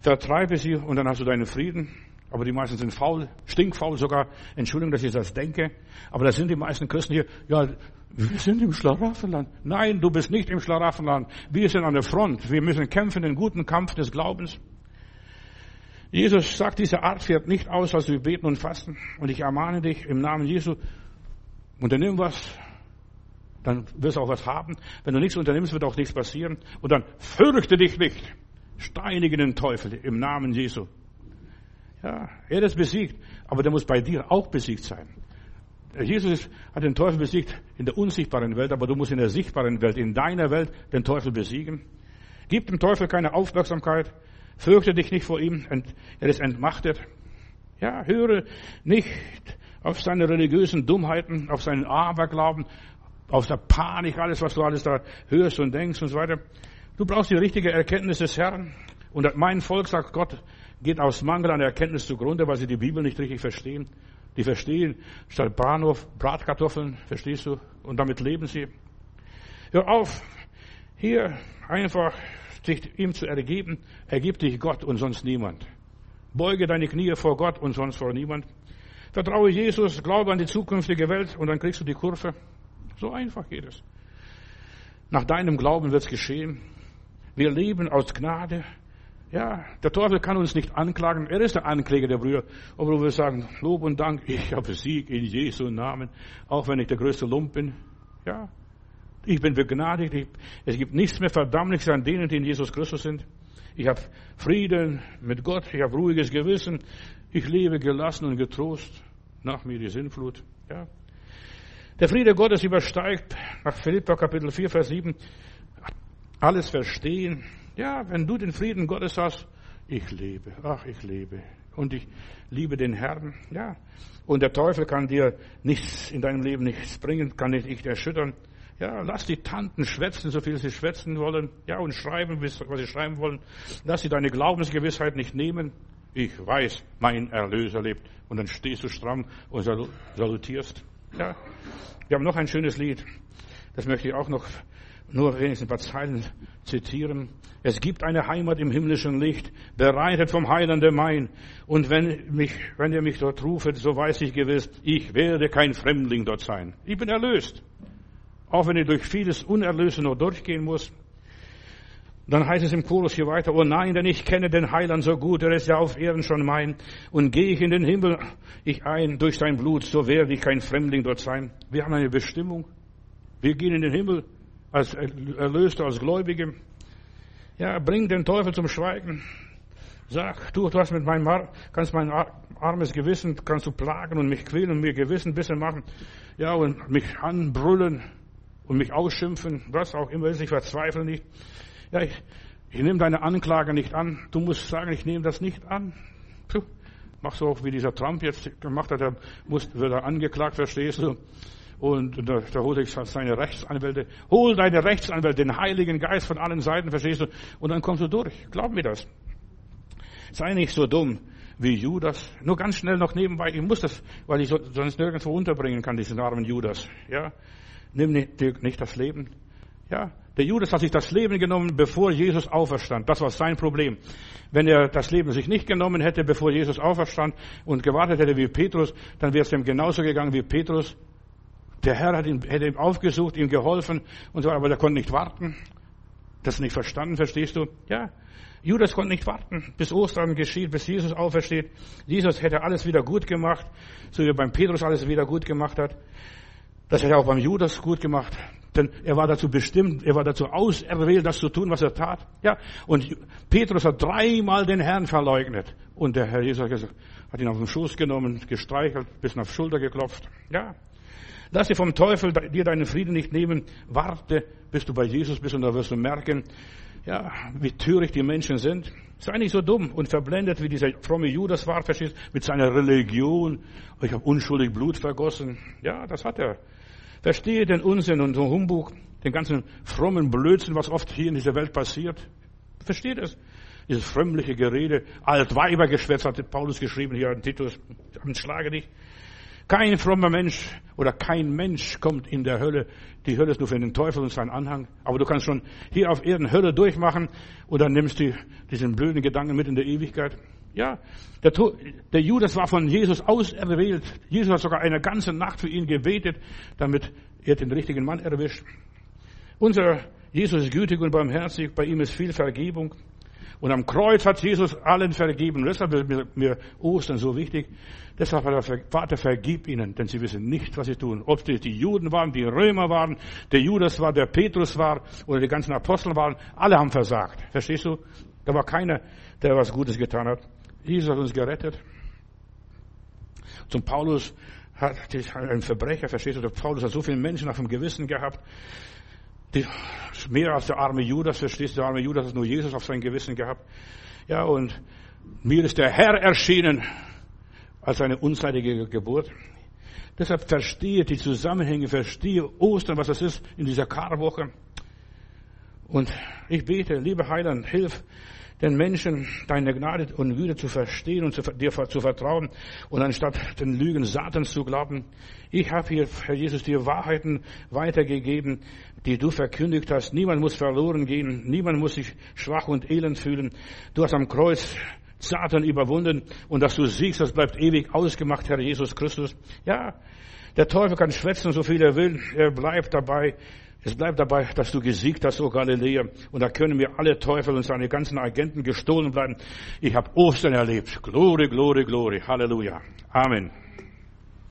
vertreibe sie und dann hast du deinen Frieden. Aber die meisten sind faul, stinkfaul sogar. Entschuldigung, dass ich das denke. Aber da sind die meisten Christen hier. Ja, wir sind im Schlaraffenland. Nein, du bist nicht im Schlaraffenland. Wir sind an der Front. Wir müssen kämpfen, den guten Kampf des Glaubens. Jesus sagt, diese Art fährt nicht aus, als wir beten und fasten. Und ich ermahne dich im Namen Jesu, unternimm was, dann wirst du auch was haben. Wenn du nichts unternimmst, wird auch nichts passieren. Und dann fürchte dich nicht. Steinige den Teufel im Namen Jesu. Ja, er ist besiegt, aber der muss bei dir auch besiegt sein. Jesus hat den Teufel besiegt in der unsichtbaren Welt, aber du musst in der sichtbaren Welt, in deiner Welt, den Teufel besiegen. Gib dem Teufel keine Aufmerksamkeit. Fürchte dich nicht vor ihm. Er ist entmachtet. Ja, höre nicht auf seine religiösen Dummheiten, auf seinen Aberglauben, auf der Panik, alles, was du alles da hörst und denkst und so weiter. Du brauchst die richtige Erkenntnis des Herrn. Und mein Volk, sagt Gott, geht aus Mangel an Erkenntnis zugrunde, weil sie die Bibel nicht richtig verstehen. Die verstehen statt Bahnhof Bratkartoffeln, verstehst du? Und damit leben sie. Hör auf, hier einfach sich ihm zu ergeben. Ergib dich Gott und sonst niemand. Beuge deine Knie vor Gott und sonst vor niemand. Vertraue Jesus, glaube an die zukünftige Welt und dann kriegst du die Kurve. So einfach geht es. Nach deinem Glauben wird es geschehen. Wir leben aus Gnade. Ja, der Teufel kann uns nicht anklagen. Er ist der Ankläger der Brüder. Aber wir sagen, Lob und Dank, ich habe Sieg in Jesu Namen. Auch wenn ich der größte Lump bin. Ja, ich bin begnadigt. Es gibt nichts mehr Verdammnis an denen, die in Jesus Christus sind. Ich habe Frieden mit Gott. Ich habe ruhiges Gewissen. Ich lebe gelassen und getrost. Nach mir die Sinnflut. Ja. Der Friede Gottes übersteigt, nach Philippa Kapitel 4, Vers 7, alles verstehen. Ja, wenn du den Frieden Gottes hast, ich lebe, ach, ich lebe. Und ich liebe den Herrn, ja. Und der Teufel kann dir nichts in deinem Leben nichts bringen, kann dich nicht erschüttern. Ja, lass die Tanten schwätzen, so viel sie schwätzen wollen. Ja, und schreiben, was sie schreiben wollen. Lass sie deine Glaubensgewissheit nicht nehmen. Ich weiß, mein Erlöser lebt. Und dann stehst du stramm und salutierst. Ja. Wir haben noch ein schönes Lied. Das möchte ich auch noch nur wenigstens ein paar Zeilen zitieren. Es gibt eine Heimat im himmlischen Licht, bereitet vom Heilande mein. Und wenn mich, wenn ihr mich dort rufet, so weiß ich gewiss, ich werde kein Fremdling dort sein. Ich bin erlöst. Auch wenn ich durch vieles Unerlöse noch durchgehen muss. Dann heißt es im Chorus hier weiter, oh nein, denn ich kenne den Heiland so gut, er ist ja auf Erden schon mein. Und gehe ich in den Himmel ich ein durch sein Blut, so werde ich kein Fremdling dort sein. Wir haben eine Bestimmung. Wir gehen in den Himmel als Erlöste, als Gläubige. Ja, bring den Teufel zum Schweigen. Sag, du, du hast mit meinem Ar kannst mein armes Gewissen, kannst du plagen und mich quälen und mir Gewissen bisschen machen. Ja, und mich anbrüllen und mich ausschimpfen, was auch immer ist, ich verzweifle nicht. Ja, ich, ich nehme deine Anklage nicht an. Du musst sagen, ich nehme das nicht an. Puh, mach so auch wie dieser Trump jetzt gemacht hat. Er muss, wird er angeklagt, verstehst du? Und da, da holt er seine Rechtsanwälte. Hol deine Rechtsanwälte, den Heiligen Geist von allen Seiten, verstehst du? Und dann kommst du durch. Glaub mir das. Sei nicht so dumm. wie Judas. Nur ganz schnell noch nebenbei, ich muss das, weil ich sonst nirgendwo unterbringen kann, diesen armen Judas. Ja, nimm nicht, nicht das Leben. Ja, der Judas hat sich das Leben genommen, bevor Jesus auferstand. Das war sein Problem. Wenn er das Leben sich nicht genommen hätte, bevor Jesus auferstand und gewartet hätte wie Petrus, dann wäre es ihm genauso gegangen wie Petrus. Der Herr hat ihn, hätte ihm aufgesucht, ihm geholfen und so, aber er konnte nicht warten. Das nicht verstanden, verstehst du? Ja. Judas konnte nicht warten, bis Ostern geschieht, bis Jesus aufersteht. Jesus hätte alles wieder gut gemacht, so wie er beim Petrus alles wieder gut gemacht hat. Das hätte er auch beim Judas gut gemacht. Denn er war dazu bestimmt, er war dazu auserwählt, das zu tun, was er tat. Ja, und Petrus hat dreimal den Herrn verleugnet. Und der Herr Jesus hat, ihn auf den Schoß genommen, gestreichelt, bisschen auf die Schulter geklopft. Ja. Lass dir vom Teufel dir deinen Frieden nicht nehmen. Warte, bis du bei Jesus bist und da wirst du merken, ja, wie töricht die Menschen sind. Sei nicht so dumm und verblendet, wie dieser fromme Judas war, verstehst, mit seiner Religion. Ich habe unschuldig Blut vergossen. Ja, das hat er. Verstehe den Unsinn und den Humbug, den ganzen frommen Blödsinn, was oft hier in dieser Welt passiert. Versteht es? Dieses frömmliche Gerede, Altweibergeschwätz hat Paulus geschrieben hier in Titus, schlage dich. Kein frommer Mensch oder kein Mensch kommt in der Hölle. Die Hölle ist nur für den Teufel und seinen Anhang. Aber du kannst schon hier auf Erden Hölle durchmachen dann nimmst du diesen blöden Gedanken mit in der Ewigkeit. Ja, der, der Judas war von Jesus auserwählt. Jesus hat sogar eine ganze Nacht für ihn gebetet, damit er den richtigen Mann erwischt. Unser Jesus ist gütig und barmherzig, bei ihm ist viel Vergebung. Und am Kreuz hat Jesus allen vergeben. Deshalb ist mir Ostern so wichtig. Deshalb hat er, Vater, vergib ihnen, denn sie wissen nicht, was sie tun. Ob es die Juden waren, die Römer waren, der Judas war, der Petrus war oder die ganzen Apostel waren, alle haben versagt. Verstehst du? Da war keiner, der was Gutes getan hat. Jesus hat uns gerettet. Zum Paulus hat ein Verbrecher, verstehst du, der Paulus hat so viele Menschen auf dem Gewissen gehabt. Die, mehr als der arme Judas, verstehst du, der arme Judas hat nur Jesus auf sein Gewissen gehabt. Ja, und mir ist der Herr erschienen als eine unzeitige Geburt. Deshalb verstehe die Zusammenhänge, verstehe Ostern, was das ist in dieser Karwoche. Und ich bete, liebe Heiland, hilf den Menschen deine Gnade und Güte zu verstehen und zu, dir zu vertrauen und anstatt den Lügen Satans zu glauben. Ich habe hier, Herr Jesus, dir Wahrheiten weitergegeben, die du verkündigt hast. Niemand muss verloren gehen, niemand muss sich schwach und elend fühlen. Du hast am Kreuz Satan überwunden und dass du siegst, das bleibt ewig ausgemacht, Herr Jesus Christus. Ja, der Teufel kann schwätzen, so viel er will, er bleibt dabei. Es bleibt dabei, dass du gesiegt hast, o Galiläa. Und da können mir alle Teufel und seine ganzen Agenten gestohlen bleiben. Ich habe Ostern erlebt. Glory, glory, glory. Halleluja. Amen.